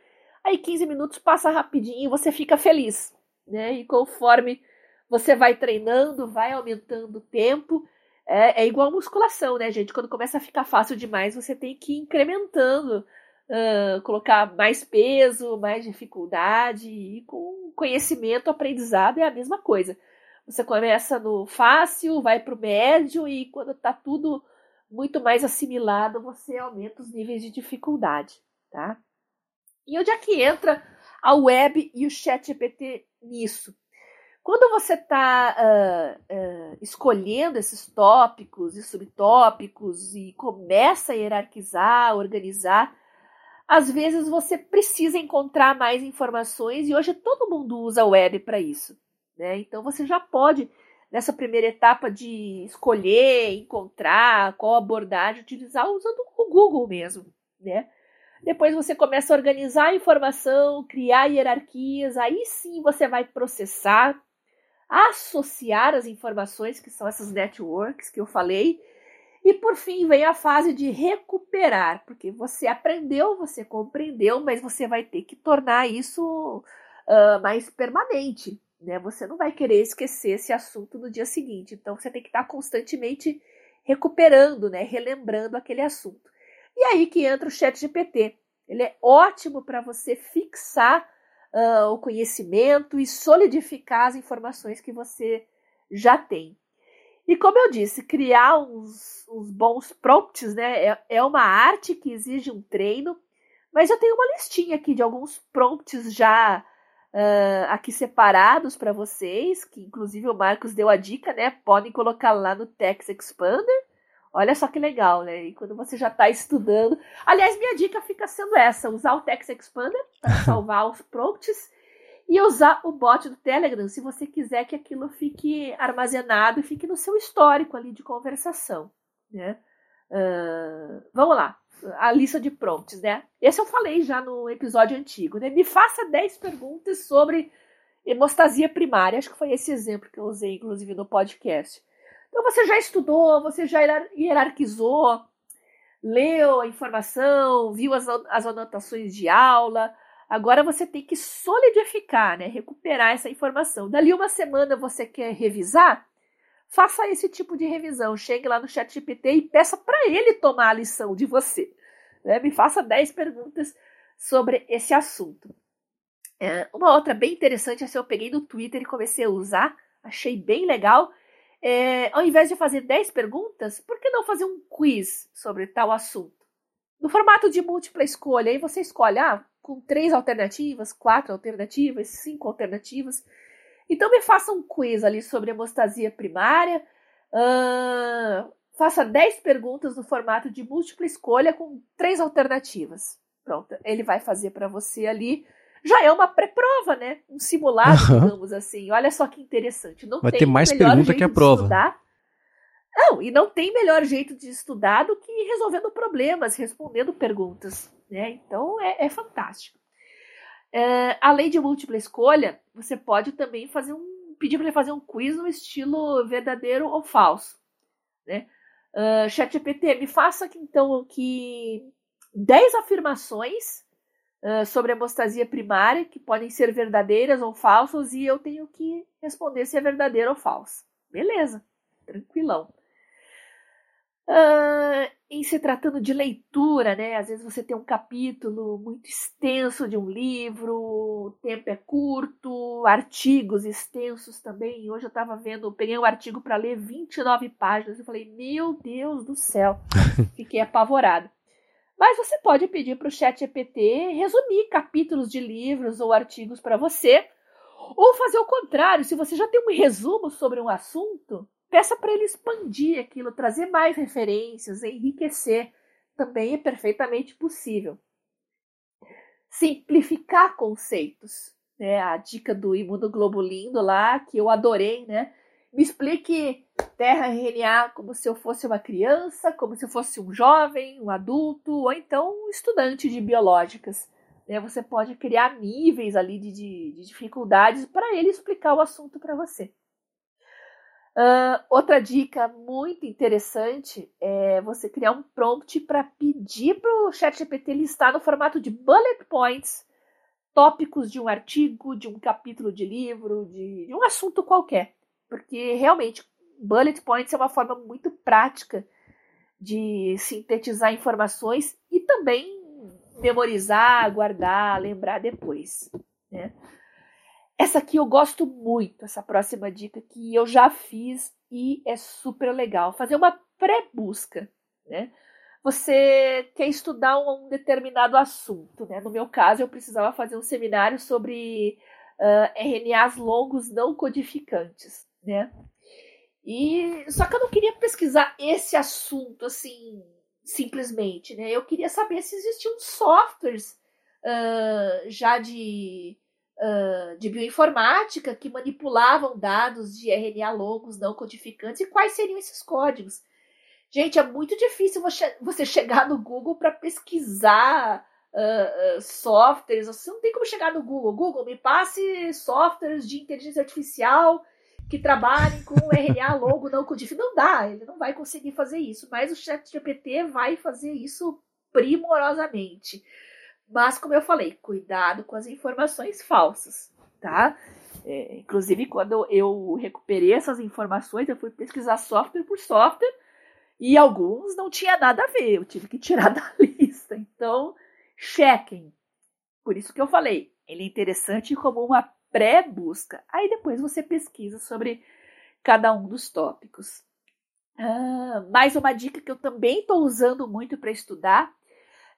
Aí 15 minutos passa rapidinho e você fica feliz. Né? E conforme você vai treinando, vai aumentando o tempo, é, é igual musculação, né, gente? Quando começa a ficar fácil demais, você tem que ir incrementando, uh, colocar mais peso, mais dificuldade, e com conhecimento, aprendizado é a mesma coisa. Você começa no fácil, vai para o médio, e quando está tudo muito mais assimilado, você aumenta os níveis de dificuldade, tá? E onde é que entra a web e o chat GPT nisso? Quando você está uh, uh, escolhendo esses tópicos e subtópicos e começa a hierarquizar, organizar, às vezes você precisa encontrar mais informações e hoje todo mundo usa a web para isso. Né? Então você já pode, nessa primeira etapa de escolher, encontrar qual abordagem utilizar, usando o Google mesmo. Né? Depois você começa a organizar a informação, criar hierarquias, aí sim você vai processar associar as informações, que são essas networks que eu falei, e por fim vem a fase de recuperar, porque você aprendeu, você compreendeu, mas você vai ter que tornar isso uh, mais permanente. Né? Você não vai querer esquecer esse assunto no dia seguinte. Então você tem que estar constantemente recuperando, né? relembrando aquele assunto. E aí que entra o chat GPT. Ele é ótimo para você fixar uh, o conhecimento e solidificar as informações que você já tem. E como eu disse, criar uns, uns bons prompts né, é, é uma arte que exige um treino, mas eu tenho uma listinha aqui de alguns prompts já uh, aqui separados para vocês, que inclusive o Marcos deu a dica, né? Podem colocar lá no Text Expander Olha só que legal, né? E quando você já está estudando. Aliás, minha dica fica sendo essa: usar o Text Expander para salvar os prompts e usar o bot do Telegram se você quiser que aquilo fique armazenado e fique no seu histórico ali de conversação, né? Uh, vamos lá, a lista de prompts, né? Esse eu falei já no episódio antigo, né? Me faça 10 perguntas sobre hemostasia primária. Acho que foi esse exemplo que eu usei, inclusive, no podcast. Então você já estudou, você já hierarquizou, leu a informação, viu as, as anotações de aula. Agora você tem que solidificar, né? recuperar essa informação. Dali uma semana você quer revisar? Faça esse tipo de revisão. Chegue lá no chat GPT e peça para ele tomar a lição de você. Né? Me faça 10 perguntas sobre esse assunto. É, uma outra bem interessante, essa eu peguei no Twitter e comecei a usar, achei bem legal, é, ao invés de fazer 10 perguntas, por que não fazer um quiz sobre tal assunto? No formato de múltipla escolha, aí você escolhe ah, com três alternativas, quatro alternativas, cinco alternativas. Então me faça um quiz ali sobre hemostasia primária. Uh, faça 10 perguntas no formato de múltipla escolha com três alternativas. Pronto, ele vai fazer para você ali já é uma pré-prova, né? Um simulado, uhum. digamos assim. Olha só que interessante. Não Vai ter mais pergunta que a prova. Estudar. Não, e não tem melhor jeito de estudar do que resolvendo problemas, respondendo perguntas. Né? Então é, é fantástico. É, além de múltipla escolha, você pode também fazer um pedir para ele fazer um quiz no estilo verdadeiro ou falso. Né? Uh, ChatGPT, me faça então que 10 afirmações uh, sobre a hemostasia primária que podem ser verdadeiras ou falsas e eu tenho que responder se é verdadeiro ou falso. Beleza, tranquilão. Uh, em se tratando de leitura, né? Às vezes você tem um capítulo muito extenso de um livro, o tempo é curto, artigos extensos também. Hoje eu estava vendo, peguei um artigo para ler 29 páginas. Eu falei, meu Deus do céu, fiquei apavorada. Mas você pode pedir para o Chat GPT resumir capítulos de livros ou artigos para você, ou fazer o contrário. Se você já tem um resumo sobre um assunto, peça para ele expandir aquilo, trazer mais referências, enriquecer. Também é perfeitamente possível. Simplificar conceitos. Né? A dica do imunoglobulino lá, que eu adorei, né? Me explique Terra RNA como se eu fosse uma criança, como se eu fosse um jovem, um adulto, ou então um estudante de biológicas. Né? Você pode criar níveis ali de, de, de dificuldades para ele explicar o assunto para você. Uh, outra dica muito interessante é você criar um prompt para pedir para o ChatGPT listar no formato de bullet points tópicos de um artigo, de um capítulo de livro, de, de um assunto qualquer. Porque realmente, bullet points é uma forma muito prática de sintetizar informações e também memorizar, guardar, lembrar depois. Né? Essa aqui eu gosto muito, essa próxima dica que eu já fiz e é super legal. Fazer uma pré-busca, né? Você quer estudar um, determinado assunto, né? No meu caso, eu precisava fazer um seminário sobre uh, RNAs longos não codificantes, né? E só que eu não queria pesquisar esse assunto assim simplesmente, né? Eu queria saber se existiam softwares uh, já de uh, de bioinformática que manipulavam dados de RNA longos não codificantes e quais seriam esses códigos. Gente, é muito difícil você chegar no Google para pesquisar uh, softwares. Você não tem como chegar no Google. Google, me passe softwares de inteligência artificial que trabalhem com RNA longo não codificado. Não dá, ele não vai conseguir fazer isso. Mas o ChatGPT vai fazer isso primorosamente. Mas, como eu falei, cuidado com as informações falsas, tá? É, inclusive, quando eu recuperei essas informações, eu fui pesquisar software por software e alguns não tinha nada a ver, eu tive que tirar da lista. Então, chequem. Por isso que eu falei, ele é interessante como uma pré-busca. Aí depois você pesquisa sobre cada um dos tópicos. Ah, mais uma dica que eu também estou usando muito para estudar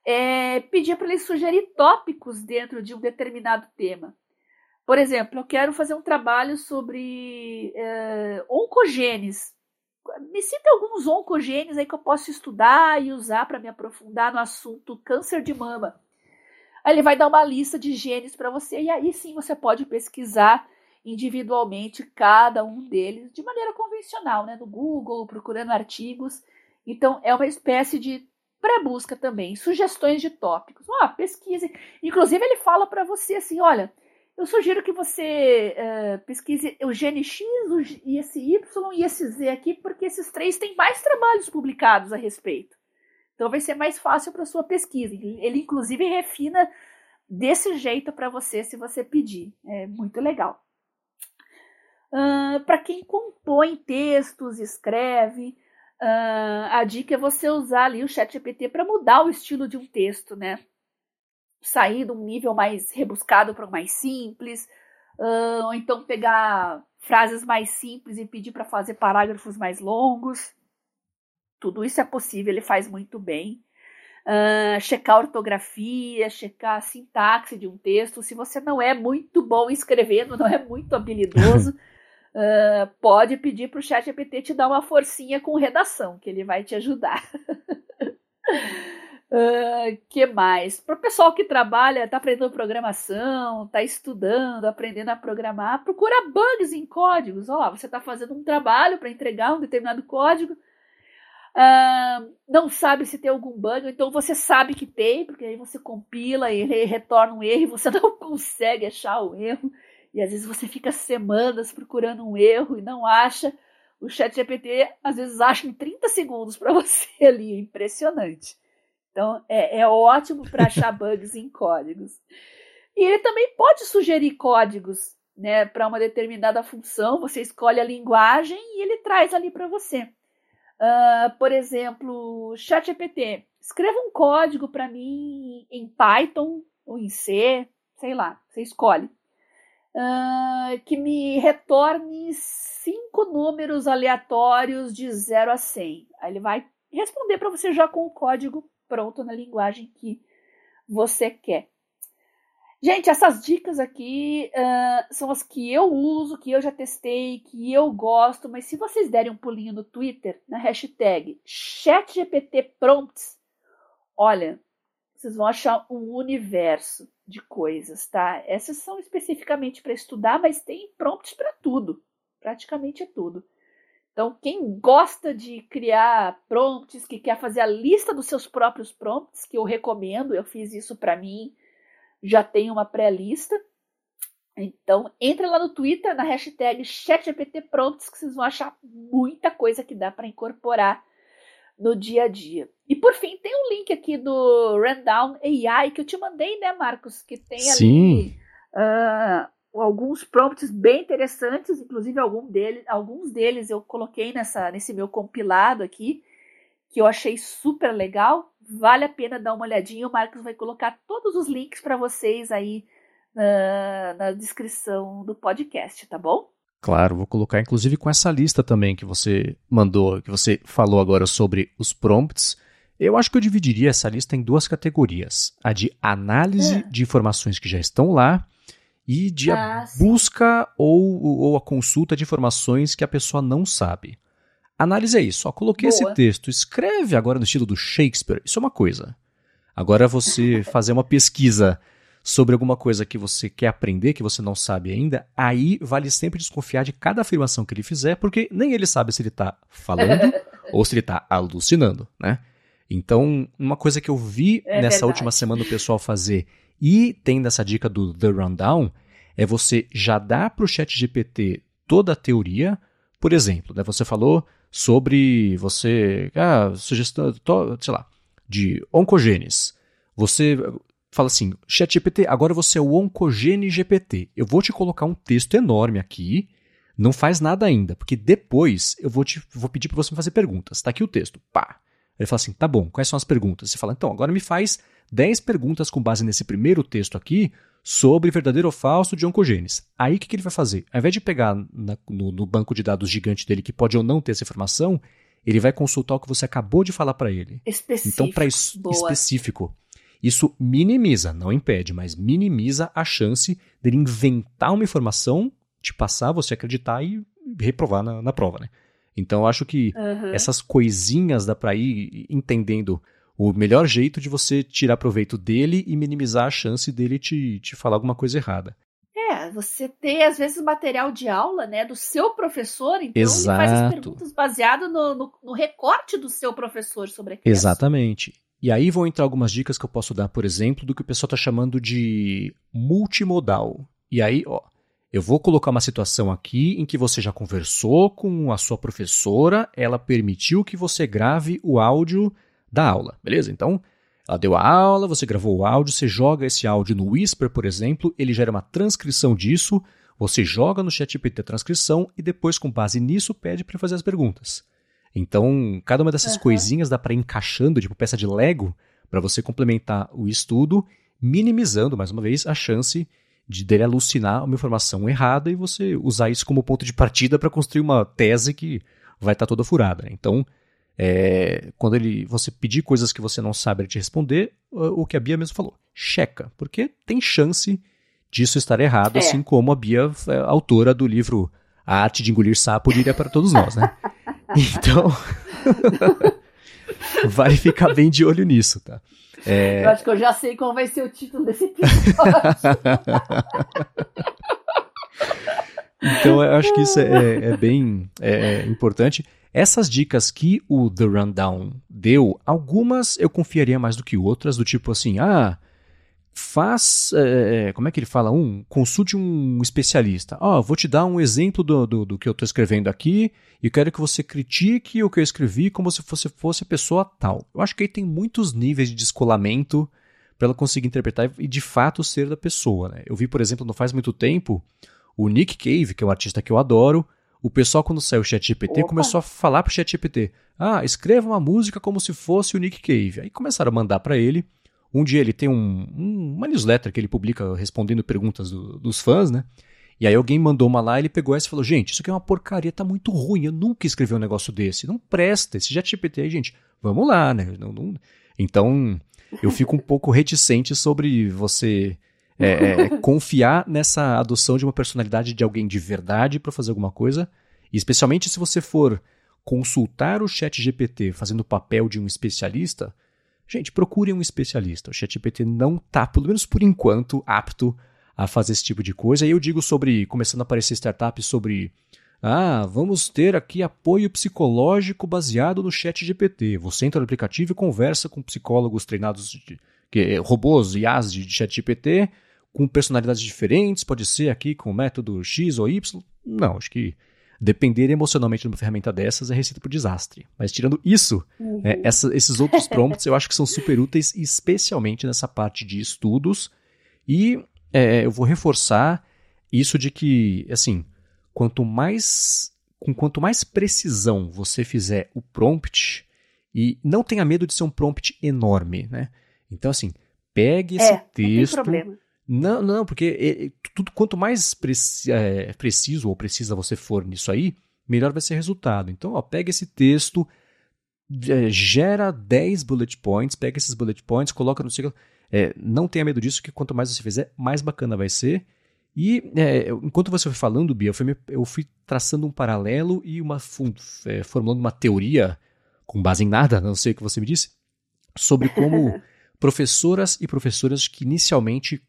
é, pedir para ele sugerir tópicos dentro de um determinado tema. Por exemplo, eu quero fazer um trabalho sobre é, oncogenes. Me cita alguns oncogenes aí que eu posso estudar e usar para me aprofundar no assunto câncer de mama. Ele vai dar uma lista de genes para você e aí sim você pode pesquisar individualmente cada um deles de maneira convencional, né, no Google, procurando artigos. Então é uma espécie de pré-busca também, sugestões de tópicos. Ah, pesquise. Inclusive, ele fala para você assim: olha, eu sugiro que você uh, pesquise o gene X, e esse Y e esse Z aqui, porque esses três têm mais trabalhos publicados a respeito. Então vai ser mais fácil para sua pesquisa. Ele, inclusive, refina desse jeito para você se você pedir. É muito legal. Uh, para quem compõe textos, escreve, Uh, a dica é você usar ali o chat GPT para mudar o estilo de um texto, né? Sair de um nível mais rebuscado para um mais simples, uh, ou então pegar frases mais simples e pedir para fazer parágrafos mais longos. Tudo isso é possível, ele faz muito bem. Uh, checar a ortografia, checar a sintaxe de um texto. Se você não é muito bom escrevendo, não é muito habilidoso, Uh, pode pedir para o chat GPT te dar uma forcinha com redação, que ele vai te ajudar. Uh, que mais? Para o pessoal que trabalha, está aprendendo programação, está estudando, aprendendo a programar, procura bugs em códigos. Ó, você está fazendo um trabalho para entregar um determinado código, não sabe se tem algum bug, então você sabe que tem, porque aí você compila e retorna um erro e você não consegue achar o erro. E às vezes você fica semanas procurando um erro e não acha. O chat GPT às vezes acha em 30 segundos para você ali, é impressionante. Então, é, é ótimo para achar bugs em códigos. E ele também pode sugerir códigos né, para uma determinada função. Você escolhe a linguagem e ele traz ali para você. Uh, por exemplo, ChatGPT, escreva um código para mim em Python ou em C, sei lá, você escolhe. Uh, que me retorne cinco números aleatórios de 0 a 100. Aí ele vai responder para você já com o código pronto na linguagem que você quer. Gente, essas dicas aqui uh, são as que eu uso, que eu já testei, que eu gosto, mas se vocês derem um pulinho no Twitter, na hashtag ChatGPTPrompts, olha, vocês vão achar um universo de coisas, tá? Essas são especificamente para estudar, mas tem prompts para tudo, praticamente é tudo. Então, quem gosta de criar prompts, que quer fazer a lista dos seus próprios prompts, que eu recomendo, eu fiz isso para mim, já tenho uma pré-lista. Então, entre lá no Twitter, na hashtag ChatGPTPrompts, que vocês vão achar muita coisa que dá para incorporar no dia a dia. E por fim, tem um link aqui do Rundown AI que eu te mandei, né, Marcos? Que tem Sim. ali uh, alguns prompts bem interessantes, inclusive algum deles, alguns deles eu coloquei nessa, nesse meu compilado aqui, que eu achei super legal. Vale a pena dar uma olhadinha. O Marcos vai colocar todos os links para vocês aí na, na descrição do podcast, tá bom? Claro, vou colocar inclusive com essa lista também que você mandou, que você falou agora sobre os prompts. Eu acho que eu dividiria essa lista em duas categorias: a de análise é. de informações que já estão lá e de ah, busca ou, ou a consulta de informações que a pessoa não sabe. Análise é isso. Ó, coloquei Boa. esse texto, escreve agora no estilo do Shakespeare. Isso é uma coisa. Agora você fazer uma pesquisa sobre alguma coisa que você quer aprender, que você não sabe ainda, aí vale sempre desconfiar de cada afirmação que ele fizer, porque nem ele sabe se ele está falando ou se ele está alucinando, né? Então, uma coisa que eu vi é nessa verdade. última semana o pessoal fazer e tem essa dica do The Rundown, é você já dar para o chat GPT toda a teoria. Por exemplo, né, você falou sobre você, ah, sugestão, sei lá, de oncogenes. Você fala assim, chat GPT, agora você é o oncogene GPT. Eu vou te colocar um texto enorme aqui, não faz nada ainda, porque depois eu vou, te, vou pedir para você me fazer perguntas. Está aqui o texto, pá. Ele fala assim, tá bom, quais são as perguntas? Você fala, então, agora me faz 10 perguntas com base nesse primeiro texto aqui sobre verdadeiro ou falso de oncogenes. Aí o que, que ele vai fazer? Ao invés de pegar na, no, no, banco de dados gigante dele, que pode ou não ter essa informação, ele vai consultar o que você acabou de falar para ele. Específico. Então, para isso específico. Isso minimiza, não impede, mas minimiza a chance dele inventar uma informação, te passar, você acreditar e reprovar na, na prova, né? Então, eu acho que uhum. essas coisinhas dá para ir entendendo o melhor jeito de você tirar proveito dele e minimizar a chance dele te, te falar alguma coisa errada. É, você ter, às vezes, material de aula, né, do seu professor, então Exato. ele faz as perguntas baseado no, no, no recorte do seu professor sobre aquilo. Exatamente. E aí vão entrar algumas dicas que eu posso dar, por exemplo, do que o pessoal está chamando de multimodal. E aí, ó, eu vou colocar uma situação aqui em que você já conversou com a sua professora, ela permitiu que você grave o áudio da aula, beleza? Então, ela deu a aula, você gravou o áudio, você joga esse áudio no Whisper, por exemplo, ele gera uma transcrição disso, você joga no ChatGPT a transcrição e depois, com base nisso, pede para fazer as perguntas. Então, cada uma dessas uhum. coisinhas dá para ir encaixando, tipo peça de Lego, para você complementar o estudo, minimizando, mais uma vez, a chance de dele alucinar uma informação errada e você usar isso como ponto de partida para construir uma tese que vai estar tá toda furada. Então, é, quando ele você pedir coisas que você não sabe ele te responder, o que a Bia mesmo falou, checa, porque tem chance disso estar errado, é. assim como a Bia, é autora do livro A Arte de Engolir Sapo, diria para todos nós, né? Então, vale ficar bem de olho nisso, tá? É... Eu acho que eu já sei qual vai ser o título desse episódio. então, eu acho que isso é, é bem é, é importante. Essas dicas que o The Rundown deu, algumas eu confiaria mais do que outras, do tipo assim, ah, faz, é, como é que ele fala? Um, consulte um especialista. Ó, oh, vou te dar um exemplo do, do, do que eu estou escrevendo aqui e quero que você critique o que eu escrevi como se fosse, fosse a pessoa tal. Eu acho que aí tem muitos níveis de descolamento para ela conseguir interpretar e de fato ser da pessoa. Né? Eu vi, por exemplo, não faz muito tempo, o Nick Cave, que é um artista que eu adoro, o pessoal, quando saiu o ChatGPT, começou a falar para o ChatGPT: ah, escreva uma música como se fosse o Nick Cave. Aí começaram a mandar para ele. Um dia ele tem um, um, uma newsletter que ele publica respondendo perguntas do, dos fãs, né? E aí alguém mandou uma lá, ele pegou essa e falou: Gente, isso aqui é uma porcaria, tá muito ruim. Eu nunca escrevi um negócio desse. Não presta. Esse ChatGPT aí, gente, vamos lá, né? Não, não... Então, eu fico um pouco reticente sobre você é, é, é, confiar nessa adoção de uma personalidade de alguém de verdade para fazer alguma coisa, e especialmente se você for consultar o chat GPT fazendo o papel de um especialista, gente, procure um especialista. O chat GPT não está, pelo menos por enquanto, apto a fazer esse tipo de coisa. E eu digo sobre, começando a aparecer startups sobre ah, vamos ter aqui apoio psicológico baseado no chat GPT. Você entra no aplicativo e conversa com psicólogos treinados, de, que, robôs, IAs de, de chat GPT, com personalidades diferentes, pode ser aqui com o método X ou Y. Não, acho que depender emocionalmente de uma ferramenta dessas é receita para desastre. Mas tirando isso, uhum. é, essa, esses outros prompts eu acho que são super úteis, especialmente nessa parte de estudos. E é, eu vou reforçar isso de que, assim, quanto mais com quanto mais precisão você fizer o prompt, e não tenha medo de ser um prompt enorme, né? Então, assim, pegue esse é, texto. Não não, porque tudo, quanto mais preci é, preciso ou precisa você for nisso aí, melhor vai ser o resultado. Então, ó, pega esse texto, é, gera 10 bullet points, pega esses bullet points, coloca no ciclo. É, não tenha medo disso, que quanto mais você fizer, mais bacana vai ser. E é, enquanto você foi falando, Bia, eu fui, eu fui traçando um paralelo e uma é, formulando uma teoria com base em nada, não sei o que você me disse, sobre como professoras e professores que inicialmente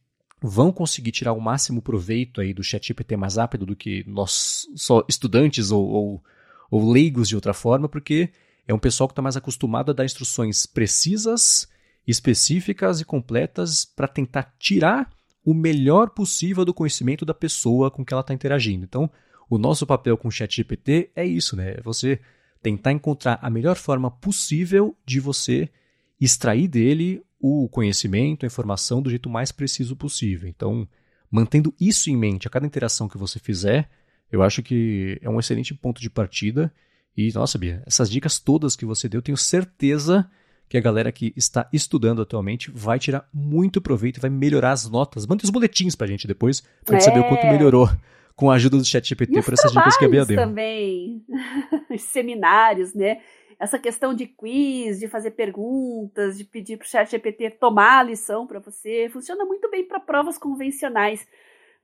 vão conseguir tirar o máximo proveito aí do ChatGPT mais rápido do que nós só estudantes ou, ou, ou leigos de outra forma, porque é um pessoal que está mais acostumado a dar instruções precisas, específicas e completas para tentar tirar o melhor possível do conhecimento da pessoa com que ela está interagindo. Então, o nosso papel com o ChatGPT é isso, né? É você tentar encontrar a melhor forma possível de você extrair dele o conhecimento, a informação do jeito mais preciso possível. Então, mantendo isso em mente a cada interação que você fizer, eu acho que é um excelente ponto de partida. E, nossa, Bia, essas dicas todas que você deu, tenho certeza que a galera que está estudando atualmente vai tirar muito proveito e vai melhorar as notas. Mande os boletins pra gente depois, pra gente é. saber o quanto é. melhorou com a ajuda do ChatGPT por essas dicas que a Bia deu. também, os seminários, né? Essa questão de quiz, de fazer perguntas, de pedir para o chat GPT tomar a lição para você, funciona muito bem para provas convencionais.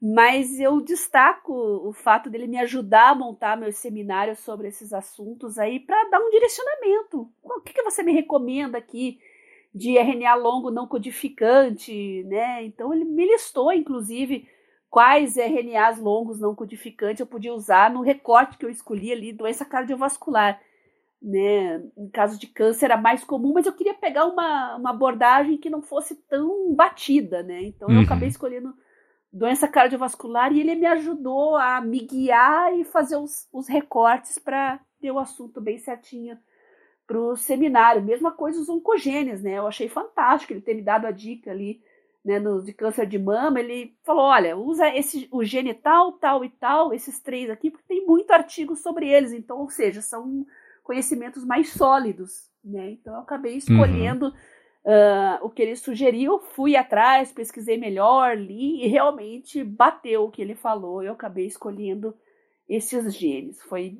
Mas eu destaco o fato dele me ajudar a montar meus seminários sobre esses assuntos aí para dar um direcionamento. O que, que você me recomenda aqui de RNA longo não codificante, né? Então ele me listou, inclusive, quais RNAs longos não codificantes eu podia usar no recorte que eu escolhi ali, doença cardiovascular né? Em caso de câncer era mais comum, mas eu queria pegar uma, uma abordagem que não fosse tão batida, né? Então uhum. eu acabei escolhendo doença cardiovascular e ele me ajudou a me guiar e fazer os, os recortes para ter o assunto bem certinho para o seminário. Mesma coisa os oncogênios, né? Eu achei fantástico ele ter me dado a dica ali, né, no, de câncer de mama. Ele falou: olha, usa esse, o gene tal, tal e tal, esses três aqui, porque tem muito artigo sobre eles. Então, ou seja, são conhecimentos mais sólidos, né? Então eu acabei uhum. escolhendo uhum. uh, o que ele sugeriu, fui atrás, pesquisei melhor, li e realmente bateu o que ele falou. Eu acabei escolhendo esses genes. Foi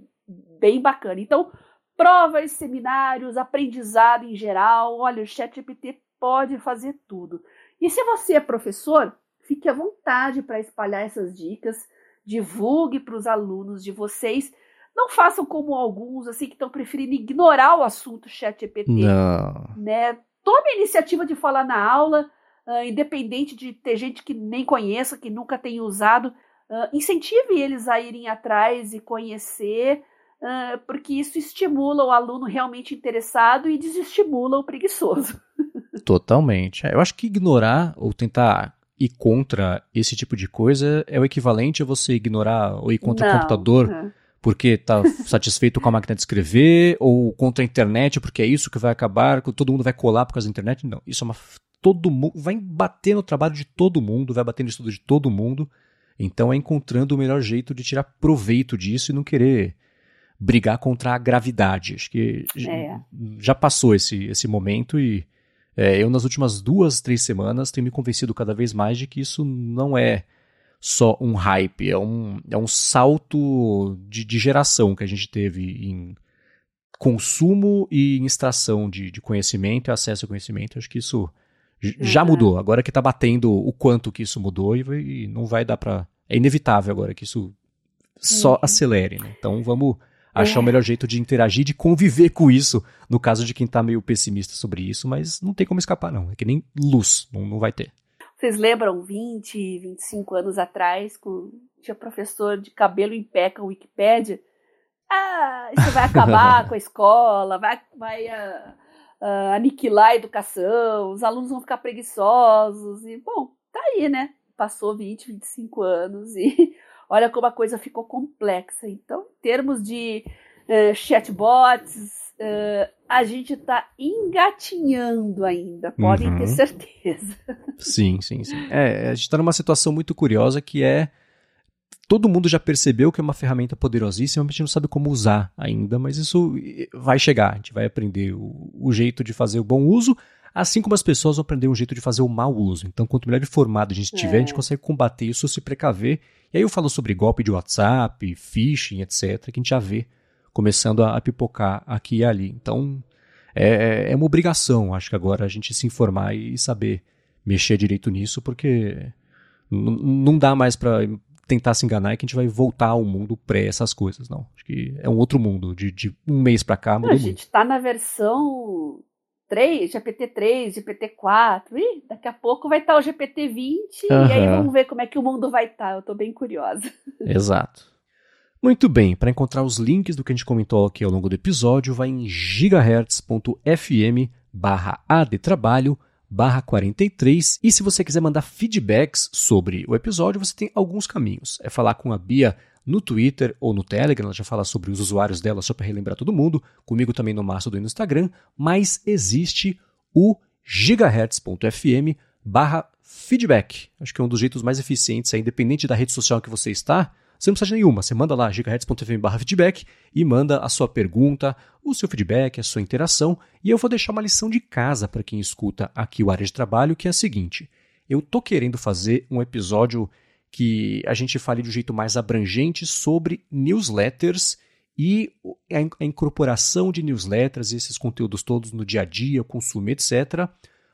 bem bacana. Então, provas, seminários, aprendizado em geral. Olha, o ChatGPT pode fazer tudo. E se você é professor, fique à vontade para espalhar essas dicas, divulgue para os alunos de vocês Não façam como alguns, assim, que estão preferindo ignorar o assunto chat GPT. Não. Né? Tome a iniciativa de falar na aula, uh, independente de ter gente que nem conheça, que nunca tenha usado. Uh, incentive eles a irem atrás e conhecer, uh, porque isso estimula o aluno realmente interessado e desestimula o preguiçoso. Totalmente. É, eu acho que ignorar ou tentar ir contra esse tipo de coisa é o equivalente a você ignorar ou ir contra Não. o computador. Uhum porque está satisfeito com a máquina de escrever, ou contra a internet, porque é isso que vai acabar, todo mundo vai colar por causa da internet. Não, isso é uma. Todo mundo. Vai bater no trabalho de todo mundo, vai bater no estudo de todo mundo. Então é encontrando o melhor jeito de tirar proveito disso e não querer brigar contra a gravidade. Acho que é. já passou esse, esse momento e é, eu, nas últimas duas, três semanas, tenho me convencido cada vez mais de que isso não é só um hype, é um, é um salto de, de geração que a gente teve em consumo e em extração de, de conhecimento e acesso ao conhecimento. Acho que isso uhum. já mudou. Agora que está batendo o quanto que isso mudou e, e não vai dar para. É inevitável agora que isso só uhum. acelere. Né? Então vamos achar é. o melhor jeito de interagir, de conviver com isso, no caso de quem está meio pessimista sobre isso, mas não tem como escapar, não. É que nem luz, não, não vai ter. Vocês lembram 20, 25 anos atrás, com, tinha professor de cabelo em pé com a Wikipédia? Ah, isso vai acabar com a escola, vai, vai uh, uh, aniquilar a educação, os alunos vão ficar preguiçosos. E, bom, tá aí, né? Passou 20, 25 anos e olha como a coisa ficou complexa. Então, em termos de uh, chatbots, Uh, a gente está engatinhando ainda, podem uhum. ter certeza. Sim, sim, sim. É, a gente está numa situação muito curiosa que é. Todo mundo já percebeu que é uma ferramenta poderosíssima, mas a gente não sabe como usar ainda, mas isso vai chegar. A gente vai aprender o, o jeito de fazer o bom uso, assim como as pessoas vão aprender um jeito de fazer o mau uso. Então, quanto melhor informado a gente tiver, é. a gente é. consegue combater isso, se precaver. E aí eu falo sobre golpe de WhatsApp, phishing, etc., que a gente já vê começando a, a pipocar aqui e ali. Então, é, é uma obrigação, acho que agora, a gente se informar e saber mexer direito nisso, porque não dá mais para tentar se enganar e que a gente vai voltar ao mundo pré essas coisas, não. Acho que é um outro mundo. De, de um mês para cá mudou A gente está na versão 3, GPT-3, GPT-4. Ih, daqui a pouco vai estar tá o GPT-20 uhum. e aí vamos ver como é que o mundo vai estar. Tá. Eu estou bem curiosa. Exato. Muito bem, para encontrar os links do que a gente comentou aqui ao longo do episódio, vai em gigahertz.fm barra adtrabalho barra 43 e se você quiser mandar feedbacks sobre o episódio, você tem alguns caminhos. É falar com a Bia no Twitter ou no Telegram, ela já fala sobre os usuários dela, só para relembrar todo mundo, comigo também no Mastodon e no Instagram, mas existe o gigahertz.fm barra feedback. Acho que é um dos jeitos mais eficientes, aí, independente da rede social que você está, você não precisa de nenhuma. Você manda lá gigahertz.fm feedback e manda a sua pergunta, o seu feedback, a sua interação. E eu vou deixar uma lição de casa para quem escuta aqui o área de trabalho, que é a seguinte. Eu tô querendo fazer um episódio que a gente fale de um jeito mais abrangente sobre newsletters e a incorporação de newsletters, esses conteúdos todos no dia a dia, consumo, etc.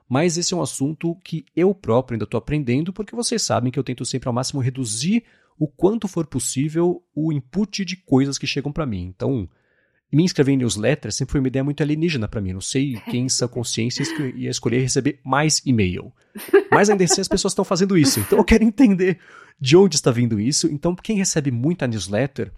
Mas esse é um assunto que eu próprio ainda estou aprendendo, porque vocês sabem que eu tento sempre ao máximo reduzir o quanto for possível o input de coisas que chegam para mim. Então, me inscrever em newsletter sempre foi uma ideia muito alienígena para mim. Não sei quem essa consciência ia escolher receber mais e-mail. Mas ainda assim as pessoas estão fazendo isso. Então eu quero entender de onde está vindo isso. Então, quem recebe muita newsletter,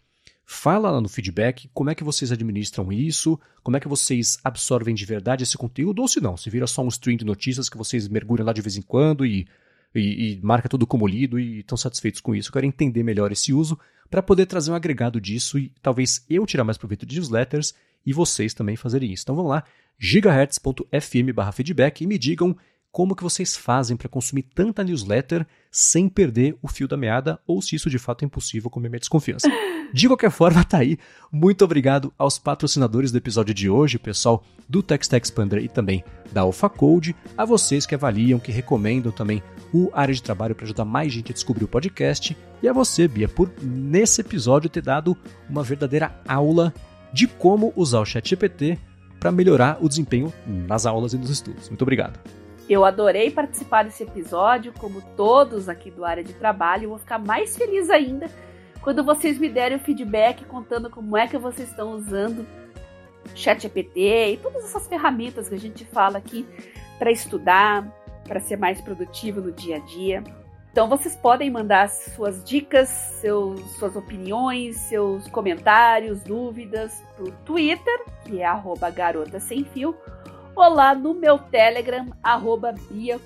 fala lá no feedback como é que vocês administram isso, como é que vocês absorvem de verdade esse conteúdo, ou se não, se vira só um stream de notícias que vocês mergulham lá de vez em quando e e, e marca tudo como lido e estão satisfeitos com isso. Eu quero entender melhor esse uso para poder trazer um agregado disso e talvez eu tirar mais proveito de newsletters e vocês também fazerem isso. Então vamos lá, gigahertz.fm/feedback e me digam como que vocês fazem para consumir tanta newsletter sem perder o fio da meada ou se isso de fato é impossível com a minha desconfiança. De qualquer forma, tá aí. Muito obrigado aos patrocinadores do episódio de hoje, o pessoal do TextExpander Expander e também da Alpha Code, a vocês que avaliam, que recomendam também o área de trabalho para ajudar mais gente a descobrir o podcast, e a você, Bia, por nesse episódio ter dado uma verdadeira aula de como usar o ChatGPT para melhorar o desempenho nas aulas e nos estudos. Muito obrigado. Eu adorei participar desse episódio, como todos aqui do área de trabalho. Eu vou ficar mais feliz ainda quando vocês me derem o feedback contando como é que vocês estão usando ChatGPT e todas essas ferramentas que a gente fala aqui para estudar, para ser mais produtivo no dia a dia. Então vocês podem mandar suas dicas, seus, suas opiniões, seus comentários, dúvidas pro Twitter, que é arroba garota sem fio, ou lá no meu Telegram, arroba Bia.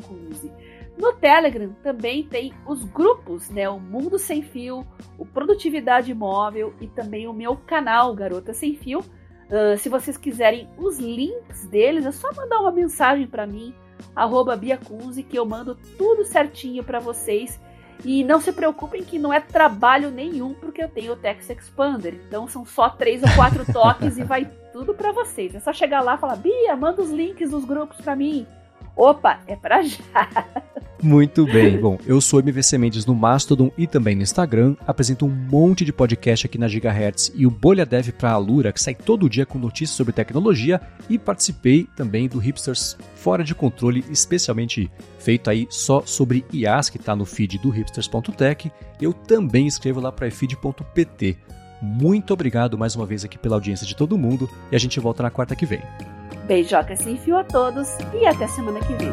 No Telegram também tem os grupos, né? O Mundo Sem Fio, o Produtividade Móvel e também o meu canal Garota Sem Fio. Uh, se vocês quiserem os links deles, é só mandar uma mensagem para mim, arroba Biacunze, que eu mando tudo certinho para vocês. E não se preocupem que não é trabalho nenhum, porque eu tenho o Text Expander. Então são só três ou quatro toques e vai tudo para vocês. É só chegar lá e falar, Bia, manda os links dos grupos para mim. Opa, é pra já. Muito bem. Bom, eu sou MVC Mendes no Mastodon e também no Instagram. Apresento um monte de podcast aqui na Gigahertz e o Bolha Dev pra Alura, que sai todo dia com notícias sobre tecnologia. E participei também do Hipsters Fora de Controle, especialmente feito aí só sobre IAs, que está no feed do hipsters.tech. Eu também escrevo lá para feed.pt. Muito obrigado mais uma vez aqui pela audiência de todo mundo e a gente volta na quarta que vem. Beijoca sem fio a todos e até semana que vem.